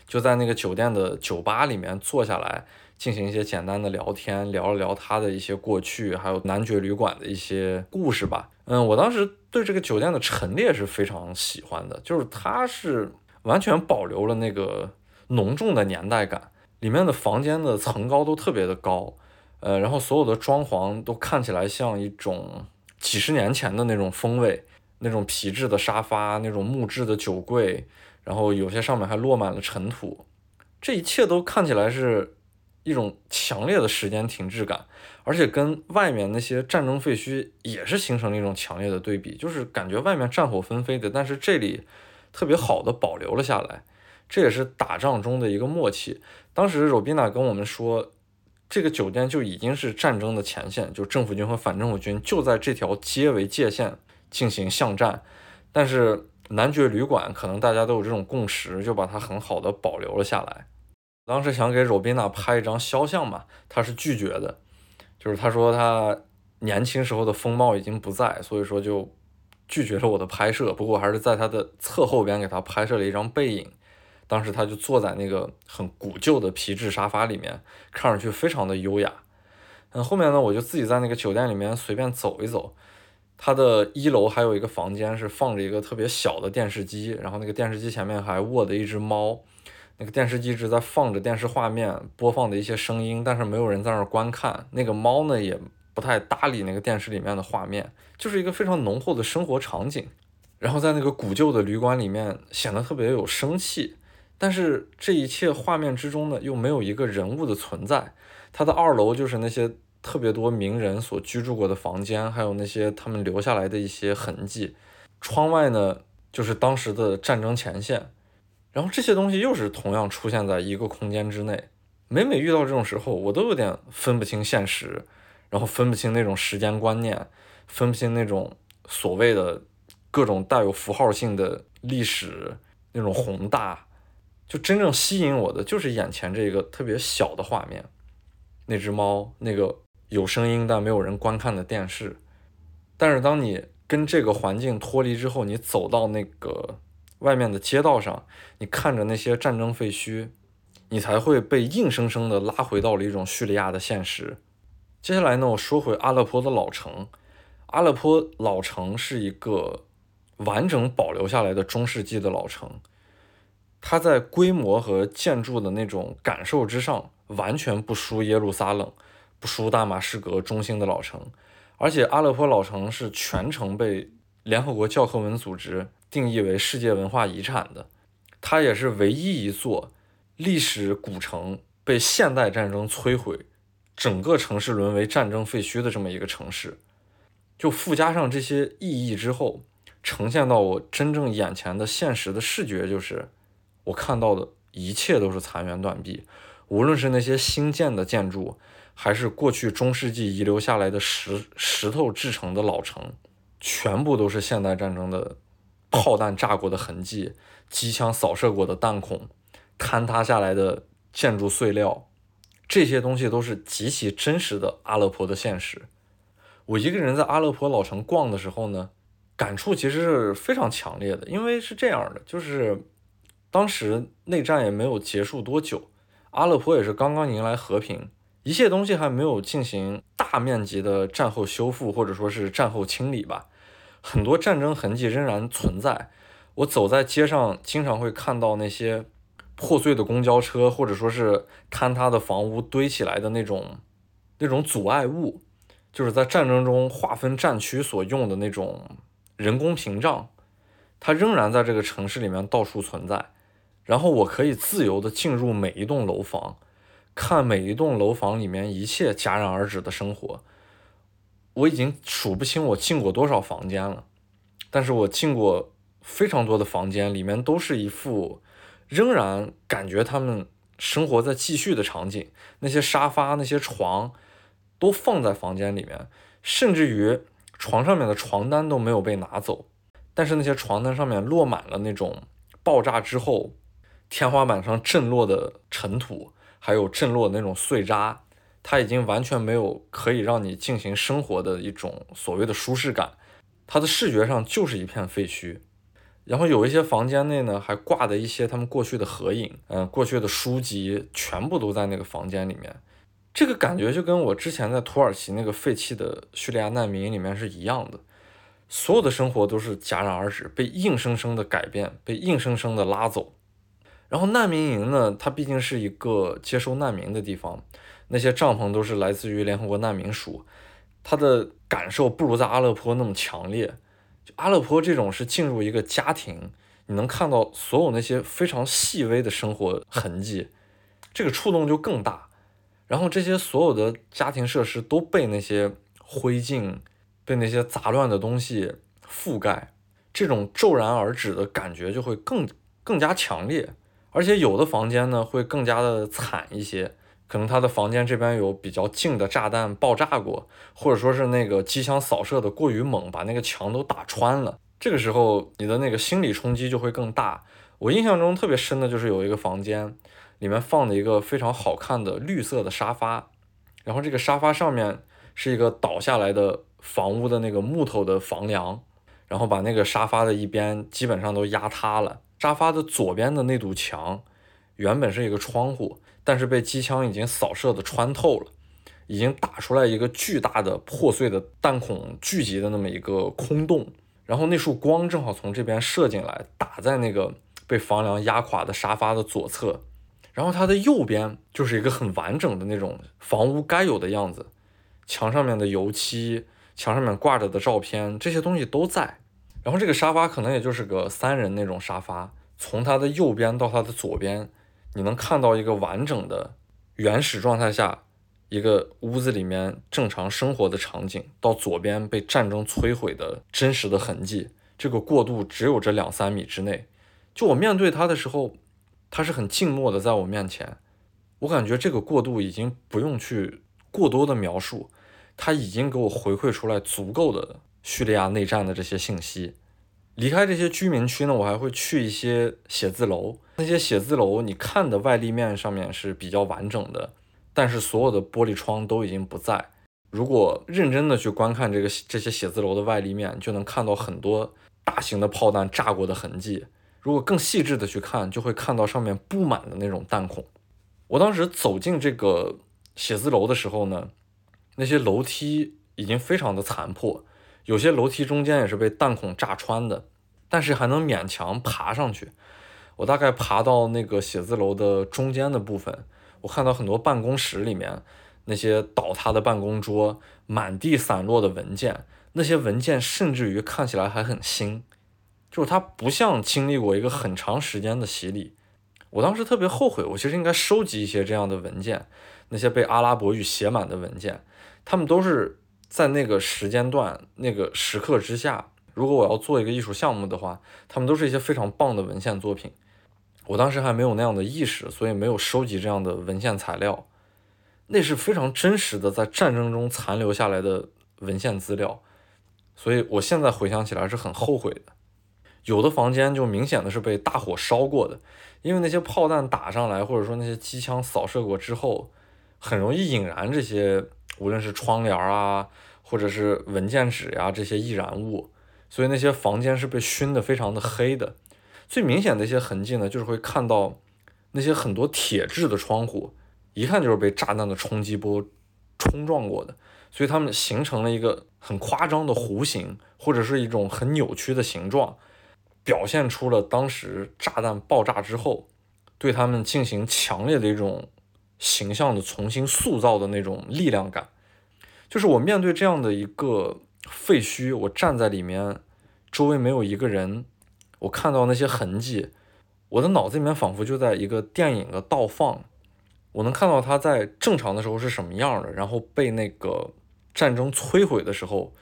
就在那个酒店的酒吧里面坐下来，进行一些简单的聊天，聊了聊她的一些过去，还有男爵旅馆的一些故事吧。嗯，我当时对这个酒店的陈列是非常喜欢的，就是它是完全保留了那个。浓重的年代感，里面的房间的层高都特别的高，呃，然后所有的装潢都看起来像一种几十年前的那种风味，那种皮质的沙发，那种木质的酒柜，然后有些上面还落满了尘土，这一切都看起来是一种强烈的时间停滞感，而且跟外面那些战争废墟也是形成了一种强烈的对比，就是感觉外面战火纷飞的，但是这里特别好的保留了下来。这也是打仗中的一个默契。当时柔比娜跟我们说，这个酒店就已经是战争的前线，就政府军和反政府军就在这条街为界限进行巷战。但是男爵旅馆可能大家都有这种共识，就把它很好的保留了下来。当时想给柔比娜拍一张肖像嘛，他是拒绝的，就是他说他年轻时候的风貌已经不在，所以说就拒绝了我的拍摄。不过还是在他的侧后边给他拍摄了一张背影。当时他就坐在那个很古旧的皮质沙发里面，看上去非常的优雅。嗯，后面呢，我就自己在那个酒店里面随便走一走。它的一楼还有一个房间是放着一个特别小的电视机，然后那个电视机前面还卧着一只猫。那个电视机一直在放着电视画面，播放的一些声音，但是没有人在那儿观看。那个猫呢，也不太搭理那个电视里面的画面，就是一个非常浓厚的生活场景。然后在那个古旧的旅馆里面，显得特别有生气。但是这一切画面之中呢，又没有一个人物的存在。它的二楼就是那些特别多名人所居住过的房间，还有那些他们留下来的一些痕迹。窗外呢，就是当时的战争前线。然后这些东西又是同样出现在一个空间之内。每每遇到这种时候，我都有点分不清现实，然后分不清那种时间观念，分不清那种所谓的各种带有符号性的历史那种宏大。就真正吸引我的就是眼前这个特别小的画面，那只猫，那个有声音但没有人观看的电视。但是当你跟这个环境脱离之后，你走到那个外面的街道上，你看着那些战争废墟，你才会被硬生生的拉回到了一种叙利亚的现实。接下来呢，我说回阿勒颇的老城。阿勒颇老城是一个完整保留下来的中世纪的老城。它在规模和建筑的那种感受之上，完全不输耶路撒冷，不输大马士革中心的老城。而且阿勒颇老城是全程被联合国教科文组织定义为世界文化遗产的，它也是唯一一座历史古城被现代战争摧毁，整个城市沦为战争废墟的这么一个城市。就附加上这些意义之后，呈现到我真正眼前的现实的视觉就是。我看到的一切都是残垣断壁，无论是那些新建的建筑，还是过去中世纪遗留下来的石石头制成的老城，全部都是现代战争的炮弹炸过的痕迹，机枪扫射过的弹孔，坍塌下来的建筑碎料，这些东西都是极其真实的阿勒颇的现实。我一个人在阿勒颇老城逛的时候呢，感触其实是非常强烈的，因为是这样的，就是。当时内战也没有结束多久，阿勒颇也是刚刚迎来和平，一切东西还没有进行大面积的战后修复或者说是战后清理吧，很多战争痕迹仍然存在。我走在街上，经常会看到那些破碎的公交车，或者说是坍塌的房屋堆起来的那种那种阻碍物，就是在战争中划分战区所用的那种人工屏障，它仍然在这个城市里面到处存在。然后我可以自由地进入每一栋楼房，看每一栋楼房里面一切戛然而止的生活。我已经数不清我进过多少房间了，但是我进过非常多的房间，里面都是一副仍然感觉他们生活在继续的场景。那些沙发、那些床都放在房间里面，甚至于床上面的床单都没有被拿走，但是那些床单上面落满了那种爆炸之后。天花板上震落的尘土，还有震落的那种碎渣，它已经完全没有可以让你进行生活的一种所谓的舒适感。它的视觉上就是一片废墟。然后有一些房间内呢，还挂的一些他们过去的合影，嗯，过去的书籍，全部都在那个房间里面。这个感觉就跟我之前在土耳其那个废弃的叙利亚难民营里面是一样的，所有的生活都是戛然而止，被硬生生的改变，被硬生生的拉走。然后难民营呢，它毕竟是一个接收难民的地方，那些帐篷都是来自于联合国难民署，它的感受不如在阿勒颇那么强烈。就阿勒颇这种是进入一个家庭，你能看到所有那些非常细微的生活痕迹，这个触动就更大。然后这些所有的家庭设施都被那些灰烬、被那些杂乱的东西覆盖，这种骤然而止的感觉就会更更加强烈。而且有的房间呢会更加的惨一些，可能他的房间这边有比较近的炸弹爆炸过，或者说是那个机枪扫射的过于猛，把那个墙都打穿了。这个时候你的那个心理冲击就会更大。我印象中特别深的就是有一个房间，里面放了一个非常好看的绿色的沙发，然后这个沙发上面是一个倒下来的房屋的那个木头的房梁，然后把那个沙发的一边基本上都压塌了。沙发的左边的那堵墙，原本是一个窗户，但是被机枪已经扫射的穿透了，已经打出来一个巨大的破碎的弹孔聚集的那么一个空洞。然后那束光正好从这边射进来，打在那个被房梁压垮的沙发的左侧，然后它的右边就是一个很完整的那种房屋该有的样子，墙上面的油漆，墙上面挂着的照片，这些东西都在。然后这个沙发可能也就是个三人那种沙发，从它的右边到它的左边，你能看到一个完整的原始状态下一个屋子里面正常生活的场景，到左边被战争摧毁的真实的痕迹。这个过渡只有这两三米之内，就我面对它的时候，它是很静默的在我面前，我感觉这个过渡已经不用去过多的描述，它已经给我回馈出来足够的叙利亚内战的这些信息。离开这些居民区呢，我还会去一些写字楼，那些写字楼你看的外立面上面是比较完整的，但是所有的玻璃窗都已经不在。如果认真的去观看这个这些写字楼的外立面，就能看到很多。大型的炮弹炸过的痕迹，如果更细致的去看，就会看到上面布满的那种弹孔。我当时走进这个写字楼的时候呢，那些楼梯已经非常的残破，有些楼梯中间也是被弹孔炸穿的，但是还能勉强爬上去。我大概爬到那个写字楼的中间的部分，我看到很多办公室里面那些倒塌的办公桌，满地散落的文件。那些文件甚至于看起来还很新，就是它不像经历过一个很长时间的洗礼。我当时特别后悔，我其实应该收集一些这样的文件，那些被阿拉伯语写满的文件，他们都是在那个时间段、那个时刻之下。如果我要做一个艺术项目的话，他们都是一些非常棒的文献作品。我当时还没有那样的意识，所以没有收集这样的文献材料。那是非常真实的，在战争中残留下来的文献资料。所以，我现在回想起来是很后悔的。有的房间就明显的是被大火烧过的，因为那些炮弹打上来，或者说那些机枪扫射过之后，很容易引燃这些，无论是窗帘啊，或者是文件纸呀这些易燃物。所以那些房间是被熏得非常的黑的。最明显的一些痕迹呢，就是会看到那些很多铁质的窗户，一看就是被炸弹的冲击波冲撞过的。所以它们形成了一个很夸张的弧形，或者是一种很扭曲的形状，表现出了当时炸弹爆炸之后，对他们进行强烈的一种形象的重新塑造的那种力量感。就是我面对这样的一个废墟，我站在里面，周围没有一个人，我看到那些痕迹，我的脑子里面仿佛就在一个电影的倒放，我能看到它在正常的时候是什么样的，然后被那个。战争摧毁的时候，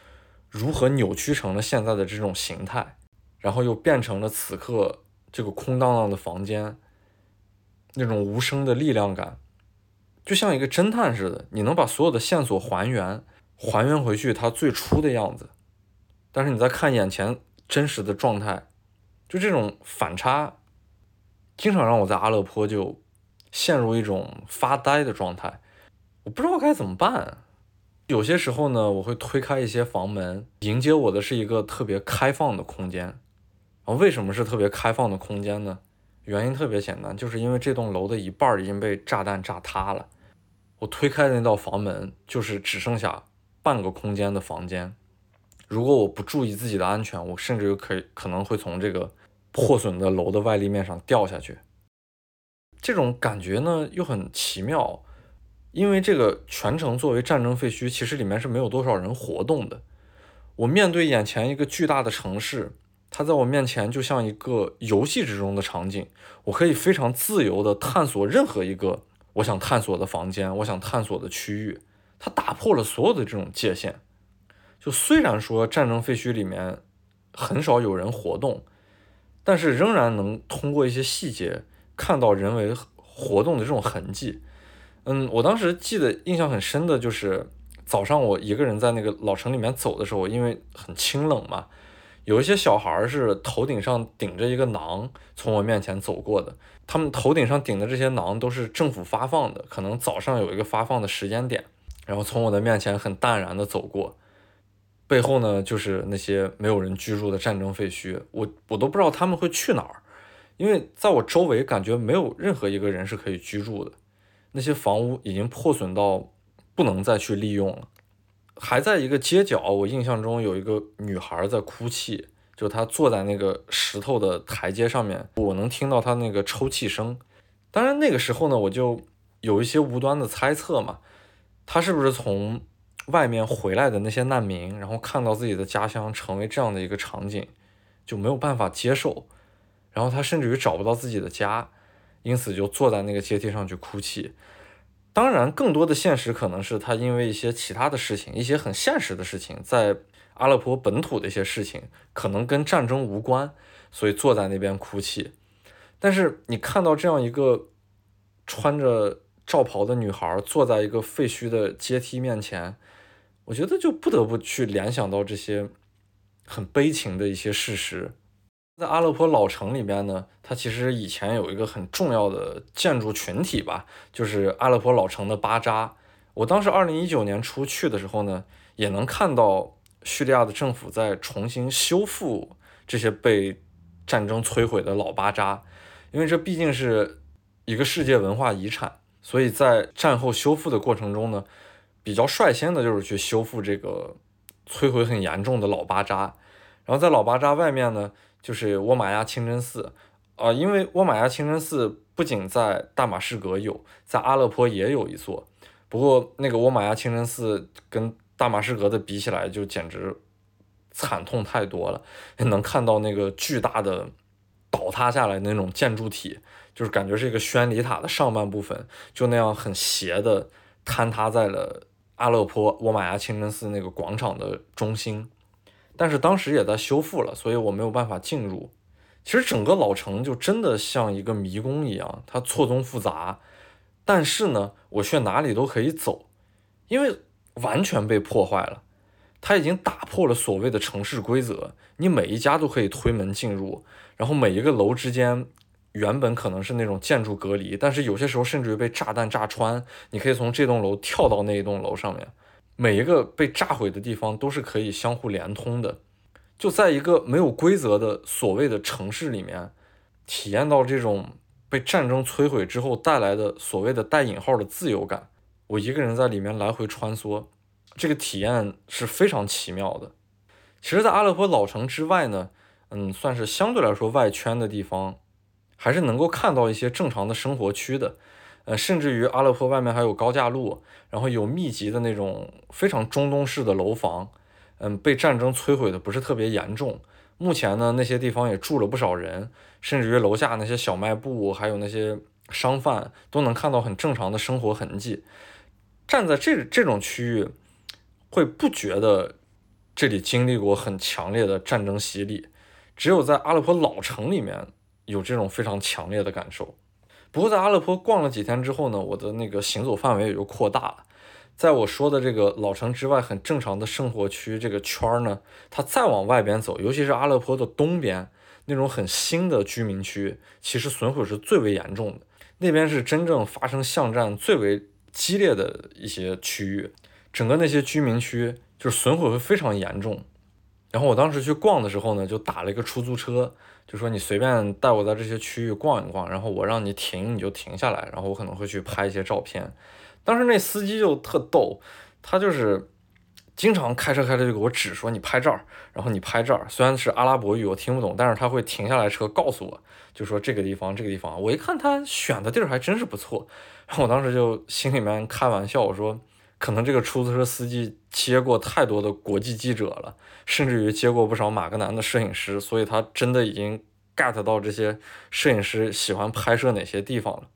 如何扭曲成了现在的这种形态，然后又变成了此刻这个空荡荡的房间，那种无声的力量感，就像一个侦探似的，你能把所有的线索还原，还原回去它最初的样子，但是你再看眼前真实的状态，就这种反差，经常让我在阿勒颇就陷入一种发呆的状态，我不知道该怎么办。有些时候呢，我会推开一些房门，迎接我的是一个特别开放的空间。啊，为什么是特别开放的空间呢？原因特别简单，就是因为这栋楼的一半已经被炸弹炸塌了。我推开的那道房门，就是只剩下半个空间的房间。如果我不注意自己的安全，我甚至有可可能会从这个破损的楼的外立面上掉下去。这种感觉呢，又很奇妙。因为这个全程作为战争废墟，其实里面是没有多少人活动的。我面对眼前一个巨大的城市，它在我面前就像一个游戏之中的场景，我可以非常自由地探索任何一个我想探索的房间，我想探索的区域。它打破了所有的这种界限。就虽然说战争废墟里面很少有人活动，但是仍然能通过一些细节看到人为活动的这种痕迹。嗯，我当时记得印象很深的就是早上我一个人在那个老城里面走的时候，因为很清冷嘛，有一些小孩是头顶上顶着一个囊从我面前走过的。他们头顶上顶的这些囊都是政府发放的，可能早上有一个发放的时间点，然后从我的面前很淡然的走过。背后呢就是那些没有人居住的战争废墟，我我都不知道他们会去哪儿，因为在我周围感觉没有任何一个人是可以居住的。那些房屋已经破损到不能再去利用了，还在一个街角，我印象中有一个女孩在哭泣，就她坐在那个石头的台阶上面，我能听到她那个抽泣声。当然那个时候呢，我就有一些无端的猜测嘛，她是不是从外面回来的那些难民，然后看到自己的家乡成为这样的一个场景，就没有办法接受，然后她甚至于找不到自己的家，因此就坐在那个阶梯上去哭泣。当然，更多的现实可能是他因为一些其他的事情，一些很现实的事情，在阿勒颇本土的一些事情，可能跟战争无关，所以坐在那边哭泣。但是你看到这样一个穿着罩袍的女孩坐在一个废墟的阶梯面前，我觉得就不得不去联想到这些很悲情的一些事实。在阿勒颇老城里边呢，它其实以前有一个很重要的建筑群体吧，就是阿勒颇老城的巴扎。我当时二零一九年初去的时候呢，也能看到叙利亚的政府在重新修复这些被战争摧毁的老巴扎，因为这毕竟是一个世界文化遗产，所以在战后修复的过程中呢，比较率先的就是去修复这个摧毁很严重的老巴扎。然后在老巴扎外面呢。就是沃玛亚清真寺，啊，因为沃玛亚清真寺不仅在大马士革有，在阿勒颇也有一座。不过那个沃玛亚清真寺跟大马士革的比起来，就简直惨痛太多了。能看到那个巨大的倒塌下来那种建筑体，就是感觉是一个宣礼塔的上半部分，就那样很斜的坍塌在了阿勒颇沃玛亚清真寺那个广场的中心。但是当时也在修复了，所以我没有办法进入。其实整个老城就真的像一个迷宫一样，它错综复杂。但是呢，我却哪里都可以走，因为完全被破坏了。它已经打破了所谓的城市规则，你每一家都可以推门进入，然后每一个楼之间原本可能是那种建筑隔离，但是有些时候甚至于被炸弹炸穿，你可以从这栋楼跳到那一栋楼上面。每一个被炸毁的地方都是可以相互连通的，就在一个没有规则的所谓的城市里面，体验到这种被战争摧毁之后带来的所谓的带引号的自由感。我一个人在里面来回穿梭，这个体验是非常奇妙的。其实，在阿勒颇老城之外呢，嗯，算是相对来说外圈的地方，还是能够看到一些正常的生活区的。呃，甚至于阿勒颇外面还有高架路，然后有密集的那种非常中东式的楼房，嗯，被战争摧毁的不是特别严重。目前呢，那些地方也住了不少人，甚至于楼下那些小卖部还有那些商贩都能看到很正常的生活痕迹。站在这这种区域，会不觉得这里经历过很强烈的战争洗礼，只有在阿勒颇老城里面有这种非常强烈的感受。不过在阿勒颇逛了几天之后呢，我的那个行走范围也就扩大了。在我说的这个老城之外很正常的生活区这个圈儿呢，它再往外边走，尤其是阿勒颇的东边那种很新的居民区，其实损毁是最为严重的。那边是真正发生巷战最为激烈的一些区域，整个那些居民区就是损毁会非常严重。然后我当时去逛的时候呢，就打了一个出租车，就说你随便带我在这些区域逛一逛，然后我让你停你就停下来，然后我可能会去拍一些照片。当时那司机就特逗，他就是经常开车开车就给我指说你拍这儿，然后你拍这儿，虽然是阿拉伯语我听不懂，但是他会停下来车告诉我，就说这个地方这个地方。我一看他选的地儿还真是不错，然后我当时就心里面开玩笑我说。可能这个出租车司机接过太多的国际记者了，甚至于接过不少马格南的摄影师，所以他真的已经 get 到这些摄影师喜欢拍摄哪些地方了。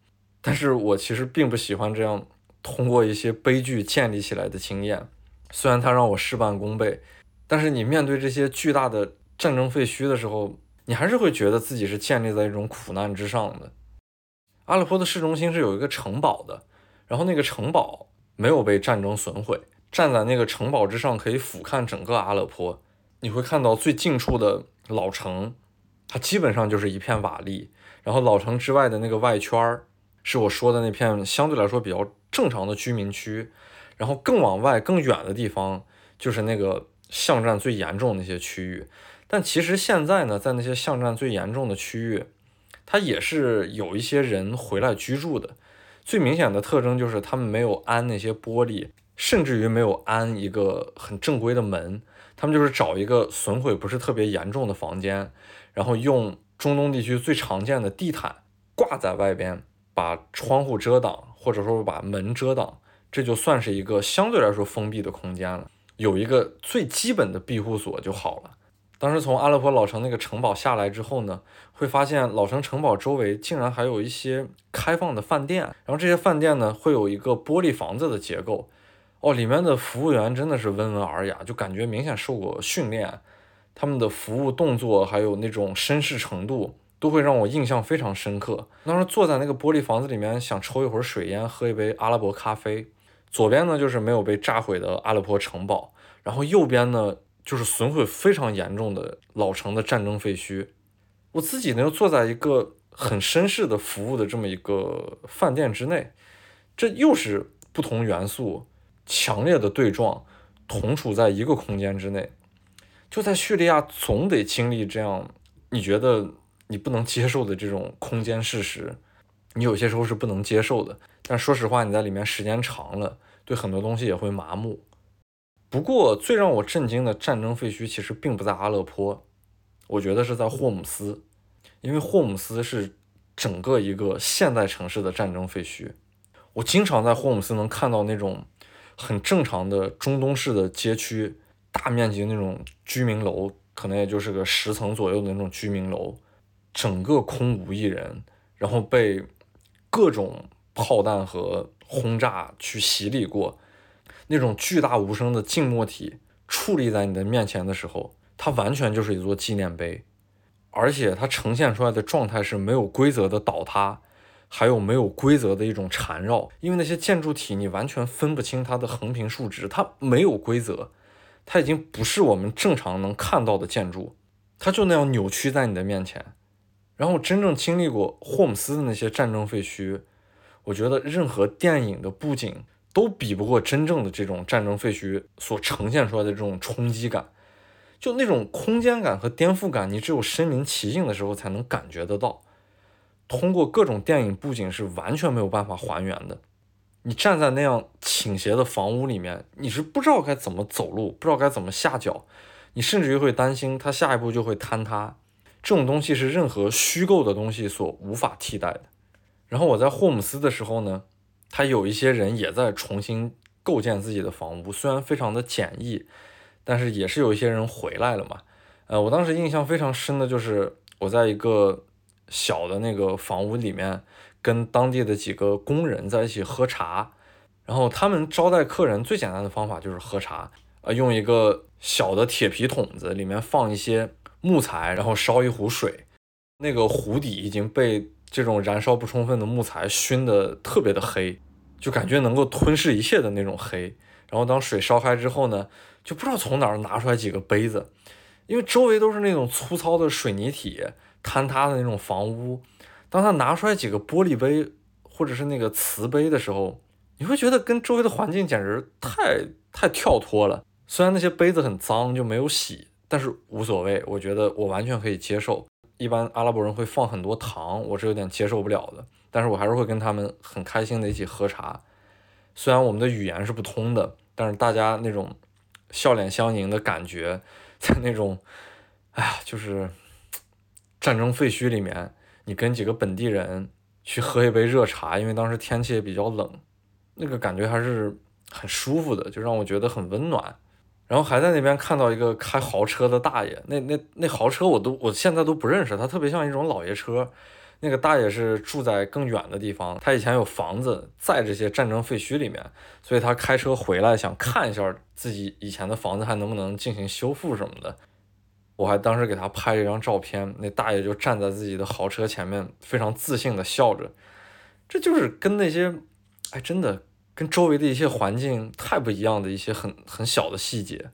但是我其实并不喜欢这样通过一些悲剧建立起来的经验，虽然它让我事半功倍，但是你面对这些巨大的战争废墟的时候，你还是会觉得自己是建立在一种苦难之上的。阿勒颇的市中心是有一个城堡的，然后那个城堡。没有被战争损毁，站在那个城堡之上，可以俯瞰整个阿勒颇。你会看到最近处的老城，它基本上就是一片瓦砾。然后老城之外的那个外圈儿，是我说的那片相对来说比较正常的居民区。然后更往外、更远的地方，就是那个巷战最严重的那些区域。但其实现在呢，在那些巷战最严重的区域，它也是有一些人回来居住的。最明显的特征就是他们没有安那些玻璃，甚至于没有安一个很正规的门，他们就是找一个损毁不是特别严重的房间，然后用中东地区最常见的地毯挂在外边，把窗户遮挡，或者说把门遮挡，这就算是一个相对来说封闭的空间了。有一个最基本的庇护所就好了。当时从阿勒颇老城那个城堡下来之后呢，会发现老城城堡周围竟然还有一些开放的饭店，然后这些饭店呢会有一个玻璃房子的结构，哦，里面的服务员真的是温文尔雅，就感觉明显受过训练，他们的服务动作还有那种绅士程度，都会让我印象非常深刻。当时坐在那个玻璃房子里面，想抽一会儿水烟，喝一杯阿拉伯咖啡，左边呢就是没有被炸毁的阿勒颇城堡，然后右边呢。就是损毁非常严重的老城的战争废墟，我自己呢又坐在一个很绅士的服务的这么一个饭店之内，这又是不同元素强烈的对撞，同处在一个空间之内。就在叙利亚，总得经历这样你觉得你不能接受的这种空间事实，你有些时候是不能接受的。但说实话，你在里面时间长了，对很多东西也会麻木。不过，最让我震惊的战争废墟其实并不在阿勒颇，我觉得是在霍姆斯，因为霍姆斯是整个一个现代城市的战争废墟。我经常在霍姆斯能看到那种很正常的中东式的街区，大面积那种居民楼，可能也就是个十层左右的那种居民楼，整个空无一人，然后被各种炮弹和轰炸去洗礼过。那种巨大无声的静默体矗立在你的面前的时候，它完全就是一座纪念碑，而且它呈现出来的状态是没有规则的倒塌，还有没有规则的一种缠绕。因为那些建筑体你完全分不清它的横平竖直，它没有规则，它已经不是我们正常能看到的建筑，它就那样扭曲在你的面前。然后真正经历过霍姆斯的那些战争废墟，我觉得任何电影的布景。都比不过真正的这种战争废墟所呈现出来的这种冲击感，就那种空间感和颠覆感，你只有身临其境的时候才能感觉得到。通过各种电影布景是完全没有办法还原的。你站在那样倾斜的房屋里面，你是不知道该怎么走路，不知道该怎么下脚，你甚至于会担心它下一步就会坍塌。这种东西是任何虚构的东西所无法替代的。然后我在霍姆斯的时候呢？他有一些人也在重新构建自己的房屋，虽然非常的简易，但是也是有一些人回来了嘛。呃，我当时印象非常深的就是我在一个小的那个房屋里面，跟当地的几个工人在一起喝茶，然后他们招待客人最简单的方法就是喝茶，呃，用一个小的铁皮桶子，里面放一些木材，然后烧一壶水，那个壶底已经被。这种燃烧不充分的木材熏得特别的黑，就感觉能够吞噬一切的那种黑。然后当水烧开之后呢，就不知道从哪儿拿出来几个杯子，因为周围都是那种粗糙的水泥体坍塌的那种房屋。当他拿出来几个玻璃杯或者是那个瓷杯的时候，你会觉得跟周围的环境简直太太跳脱了。虽然那些杯子很脏，就没有洗，但是无所谓，我觉得我完全可以接受。一般阿拉伯人会放很多糖，我是有点接受不了的。但是我还是会跟他们很开心的一起喝茶。虽然我们的语言是不通的，但是大家那种笑脸相迎的感觉，在那种，哎呀，就是战争废墟里面，你跟几个本地人去喝一杯热茶，因为当时天气也比较冷，那个感觉还是很舒服的，就让我觉得很温暖。然后还在那边看到一个开豪车的大爷，那那那豪车我都我现在都不认识，他特别像一种老爷车。那个大爷是住在更远的地方，他以前有房子在这些战争废墟里面，所以他开车回来想看一下自己以前的房子还能不能进行修复什么的。我还当时给他拍了一张照片，那大爷就站在自己的豪车前面，非常自信的笑着。这就是跟那些，哎，真的。跟周围的一些环境太不一样的一些很很小的细节，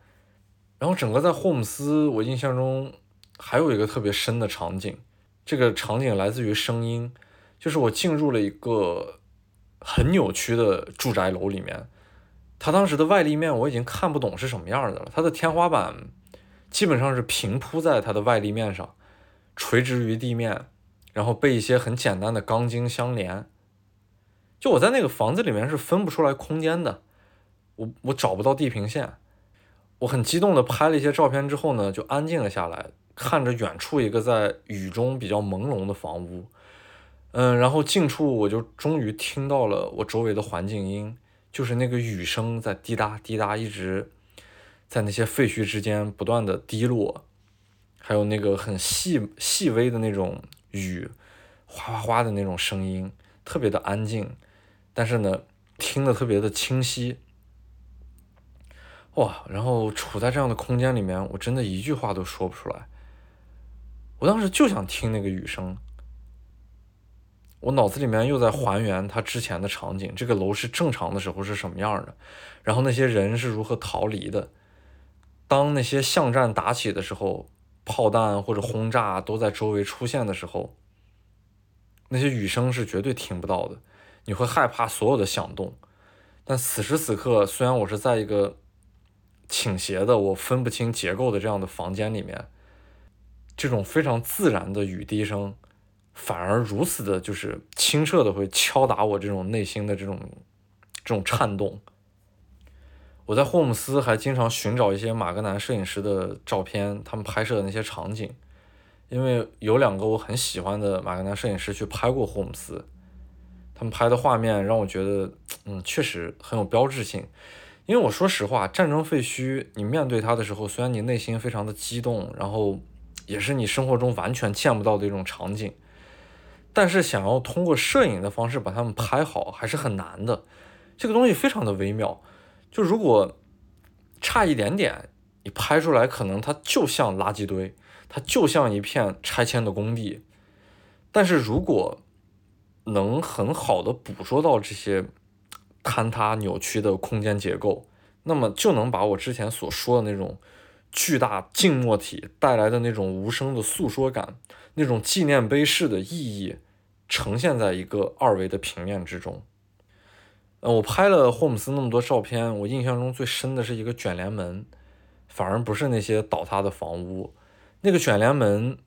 然后整个在霍姆斯，我印象中还有一个特别深的场景，这个场景来自于声音，就是我进入了一个很扭曲的住宅楼里面，它当时的外立面我已经看不懂是什么样的了，它的天花板基本上是平铺在它的外立面上，垂直于地面，然后被一些很简单的钢筋相连。就我在那个房子里面是分不出来空间的，我我找不到地平线，我很激动的拍了一些照片之后呢，就安静了下来，看着远处一个在雨中比较朦胧的房屋，嗯，然后近处我就终于听到了我周围的环境音，就是那个雨声在滴答滴答一直在那些废墟之间不断的滴落，还有那个很细细微的那种雨哗哗哗的那种声音，特别的安静，但是呢，听得特别的清晰。哇！然后处在这样的空间里面，我真的一句话都说不出来。我当时就想听那个雨声，我脑子里面又在还原他之前的场景：这个楼是正常的时候是什么样的，然后那些人是如何逃离的。当那些巷战打起的时候，炮弹或者轰炸都在周围出现的时候，那些雨声是绝对听不到的，你会害怕所有的响动。但此时此刻，虽然我是在一个倾斜的，我分不清结构的这样的房间里面，这种非常自然的雨滴声，反而如此的，就是清澈的会敲打我这种内心的这种这种颤动。我在霍姆斯还经常寻找一些马格南摄影师的照片，他们拍摄的那些场景，因为有两个我很喜欢的马格南摄影师去拍过霍姆斯，他们拍的画面让我觉得，嗯，确实很有标志性。因为我说实话，战争废墟，你面对它的时候，虽然你内心非常的激动，然后也是你生活中完全见不到的一种场景，但是想要通过摄影的方式把它们拍好，还是很难的。这个东西非常的微妙，就如果差一点点，你拍出来可能它就像垃圾堆，它就像一片拆迁的工地。但是如果能很好的捕捉到这些。坍塌扭曲的空间结构，那么就能把我之前所说的那种巨大静默体带来的那种无声的诉说感，那种纪念碑式的意义，呈现在一个二维的平面之中。嗯，我拍了霍姆斯那么多照片，我印象中最深的是一个卷帘门，反而不是那些倒塌的房屋。那个卷帘门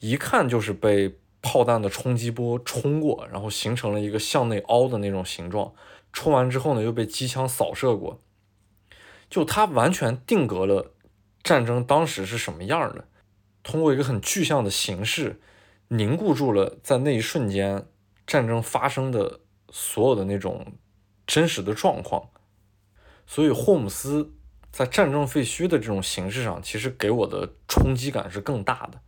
一看就是被炮弹的冲击波冲过，然后形成了一个向内凹的那种形状。冲完之后呢，又被机枪扫射过，就它完全定格了战争当时是什么样的，通过一个很具象的形式凝固住了在那一瞬间战争发生的所有的那种真实的状况。所以霍姆斯在战争废墟的这种形式上，其实给我的冲击感是更大的。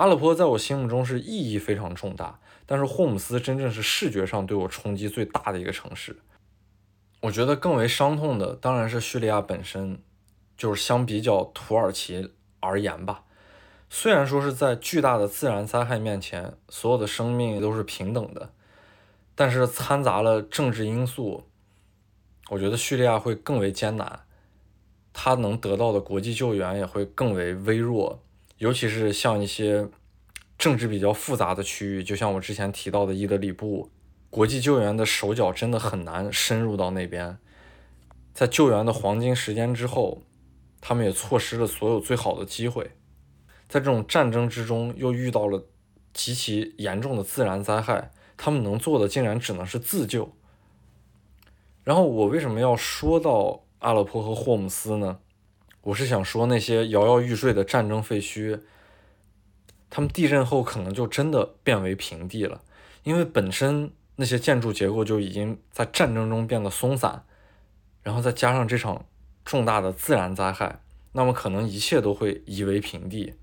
阿勒颇在我心目中是意义非常重大。但是霍姆斯真正是视觉上对我冲击最大的一个城市。我觉得更为伤痛的当然是叙利亚本身，就是相比较土耳其而言吧。虽然说是在巨大的自然灾害面前，所有的生命都是平等的，但是掺杂了政治因素，我觉得叙利亚会更为艰难，他能得到的国际救援也会更为微弱，尤其是像一些。政治比较复杂的区域，就像我之前提到的伊德里布，国际救援的手脚真的很难深入到那边。在救援的黄金时间之后，他们也错失了所有最好的机会。在这种战争之中，又遇到了极其严重的自然灾害，他们能做的竟然只能是自救。然后我为什么要说到阿勒颇和霍姆斯呢？我是想说那些摇摇欲坠的战争废墟。他们地震后可能就真的变为平地了，因为本身那些建筑结构就已经在战争中变得松散，然后再加上这场重大的自然灾害，那么可能一切都会夷为平地。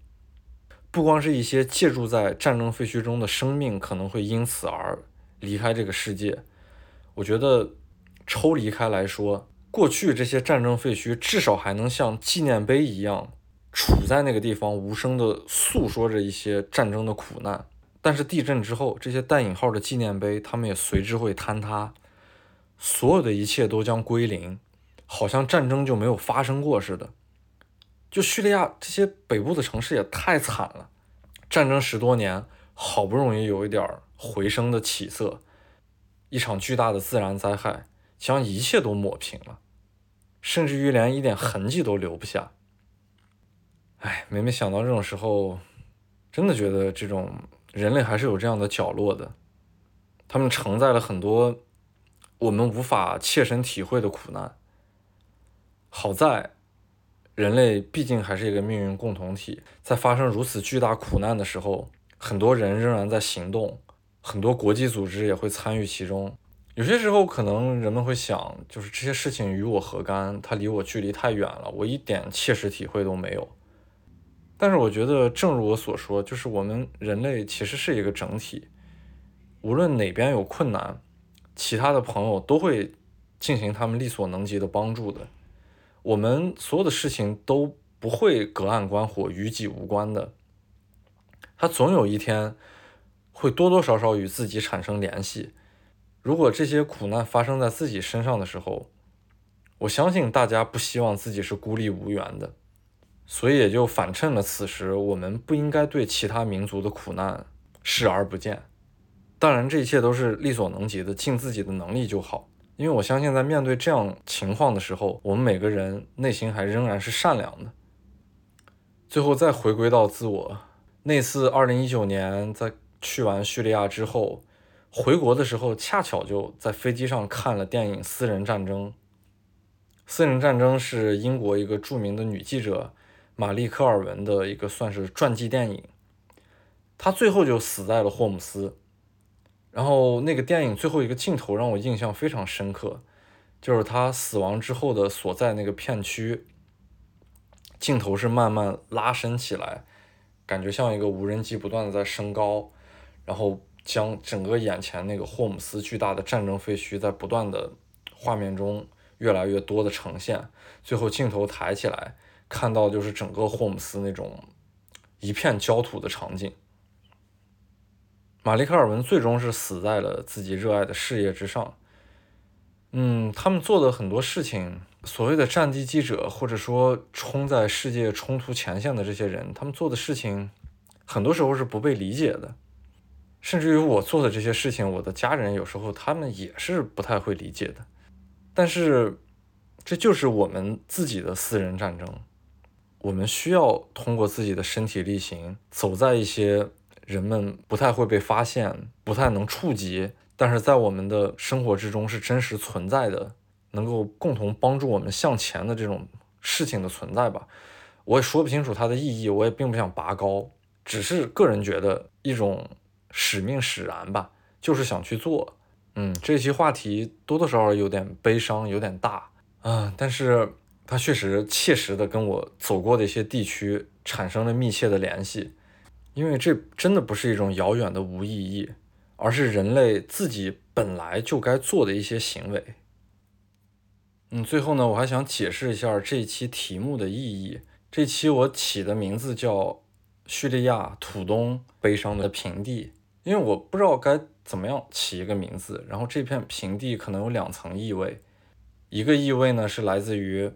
不光是一些借住在战争废墟中的生命可能会因此而离开这个世界，我觉得抽离开来说，过去这些战争废墟至少还能像纪念碑一样。处在那个地方，无声地诉说着一些战争的苦难。但是地震之后，这些带引号的纪念碑，他们也随之会坍塌，所有的一切都将归零，好像战争就没有发生过似的。就叙利亚这些北部的城市也太惨了，战争十多年，好不容易有一点回升的起色，一场巨大的自然灾害将一切都抹平了，甚至于连一点痕迹都留不下。哎，每每想到这种时候，真的觉得这种人类还是有这样的角落的，他们承载了很多我们无法切身体会的苦难。好在人类毕竟还是一个命运共同体，在发生如此巨大苦难的时候，很多人仍然在行动，很多国际组织也会参与其中。有些时候，可能人们会想，就是这些事情与我何干？它离我距离太远了，我一点切实体会都没有。但是，我觉得，正如我所说，就是我们人类其实是一个整体，无论哪边有困难，其他的朋友都会进行他们力所能及的帮助的。我们所有的事情都不会隔岸观火、与己无关的，它总有一天会多多少少与自己产生联系。如果这些苦难发生在自己身上的时候，我相信大家不希望自己是孤立无援的，所以也就反衬了此时我们不应该对其他民族的苦难视而不见。当然，这一切都是力所能及的，尽自己的能力就好。因为我相信，在面对这样情况的时候，我们每个人内心还仍然是善良的。最后再回归到自我，那次二零一九年在去完叙利亚之后，回国的时候，恰巧就在飞机上看了电影《私人战争》。《私人战争》是英国一个著名的女记者玛丽科尔文的一个算是传记电影，她最后就死在了霍姆斯。然后那个电影最后一个镜头让我印象非常深刻，就是她死亡之后的所在那个片区，镜头是慢慢拉伸起来，感觉像一个无人机不断的在升高，然后将整个眼前那个霍姆斯巨大的战争废墟在不断的画面中越来越多的呈现，最后镜头抬起来，看到就是整个霍姆斯那种一片焦土的场景。玛丽·卡尔文最终是死在了自己热爱的事业之上。嗯，他们做的很多事情，所谓的战地记者，或者说冲在世界冲突前线的这些人，他们做的事情，很多时候是不被理解的。甚至于我做的这些事情，我的家人有时候他们也是不太会理解的。但是，这就是我们自己的私人战争。我们需要通过自己的身体力行，走在一些。人们不太会被发现，不太能触及，但是在我们的生活之中是真实存在的，能够共同帮助我们向前的这种事情的存在吧。我也说不清楚它的意义，我也并不想拔高，只是个人觉得一种使命使然吧，就是想去做。嗯，这期话题多多少少有点悲伤，有点大啊，但是它确实切实的跟我走过的一些地区产生了密切的联系。因为这真的不是一种遥远的无意义，而是人类自己本来就该做的一些行为。嗯，最后呢，我还想解释一下这一期题目的意义。这期我起的名字叫《叙利亚土东悲伤的平地》，因为我不知道该怎么样起一个名字。然后这片平地可能有两层意味，一个意味呢是来自于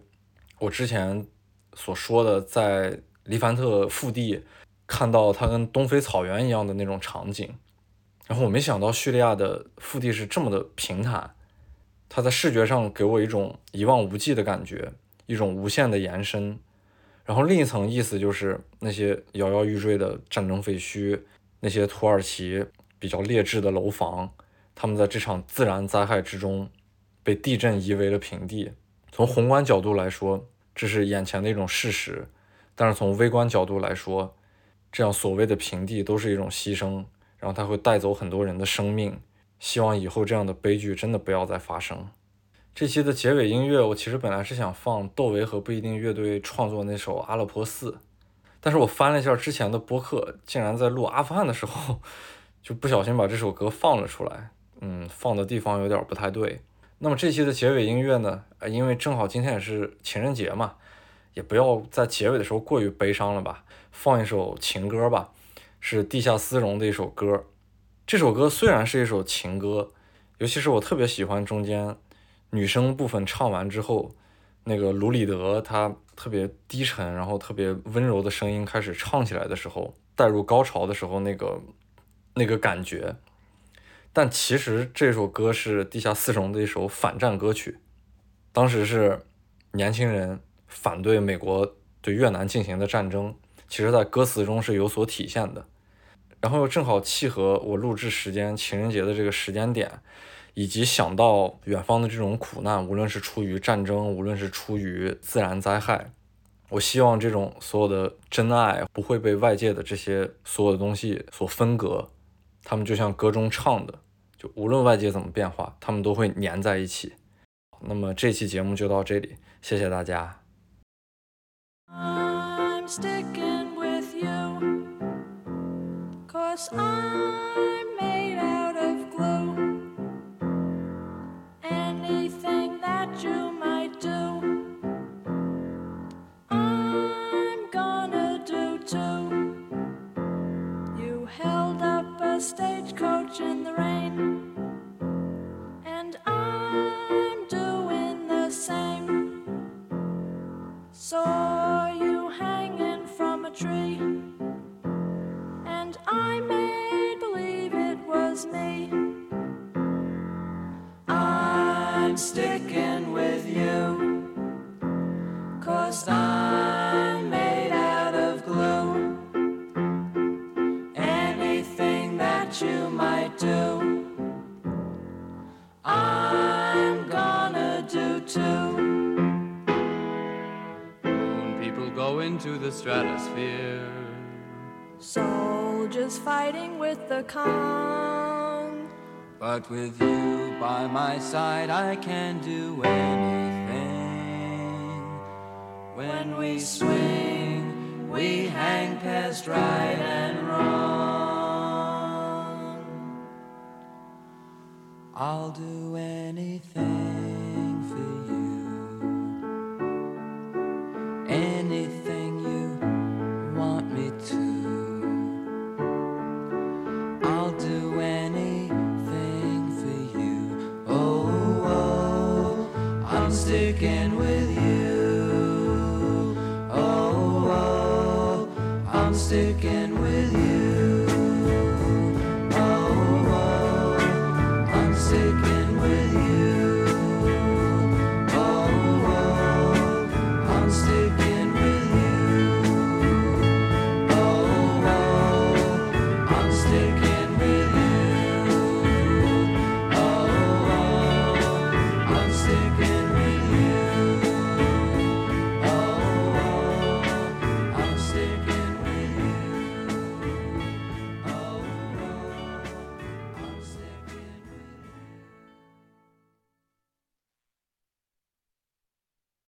我之前所说的在黎凡特腹地。看到它跟东非草原一样的那种场景，然后我没想到叙利亚的腹地是这么的平坦，它在视觉上给我一种一望无际的感觉，一种无限的延伸。然后另一层意思就是那些摇摇欲坠的战争废墟，那些土耳其比较劣质的楼房，他们在这场自然灾害之中被地震夷为了平地。从宏观角度来说，这是眼前的一种事实，但是从微观角度来说，这样所谓的平地都是一种牺牲，然后它会带走很多人的生命。希望以后这样的悲剧真的不要再发生。这期的结尾音乐，我其实本来是想放窦唯和不一定乐队创作那首《阿勒颇四》，但是我翻了一下之前的播客，竟然在录阿富汗的时候 就不小心把这首歌放了出来。嗯，放的地方有点不太对。那么这期的结尾音乐呢？呃，因为正好今天也是情人节嘛，也不要在结尾的时候过于悲伤了吧。放一首情歌吧，是地下丝绒的一首歌。这首歌虽然是一首情歌，尤其是我特别喜欢中间女生部分唱完之后，那个卢里德他特别低沉，然后特别温柔的声音开始唱起来的时候，带入高潮的时候那个那个感觉。但其实这首歌是地下四重的一首反战歌曲，当时是年轻人反对美国对越南进行的战争。其实，在歌词中是有所体现的，然后又正好契合我录制时间情人节的这个时间点，以及想到远方的这种苦难，无论是出于战争，无论是出于自然灾害，我希望这种所有的真爱不会被外界的这些所有的东西所分隔，他们就像歌中唱的，就无论外界怎么变化，他们都会粘在一起。那么这期节目就到这里，谢谢大家。I'm sticking with you. Cause I'm stagecoach in the rain, and I'm doing the same. Saw you hanging from a tree, and I made believe it was me. I'm sticking with you, cause I'm too. Moon people go into the stratosphere. Soldiers fighting with the Kong. But with you by my side, I can do anything. When we swing, we hang past right and wrong. I'll do anything sick and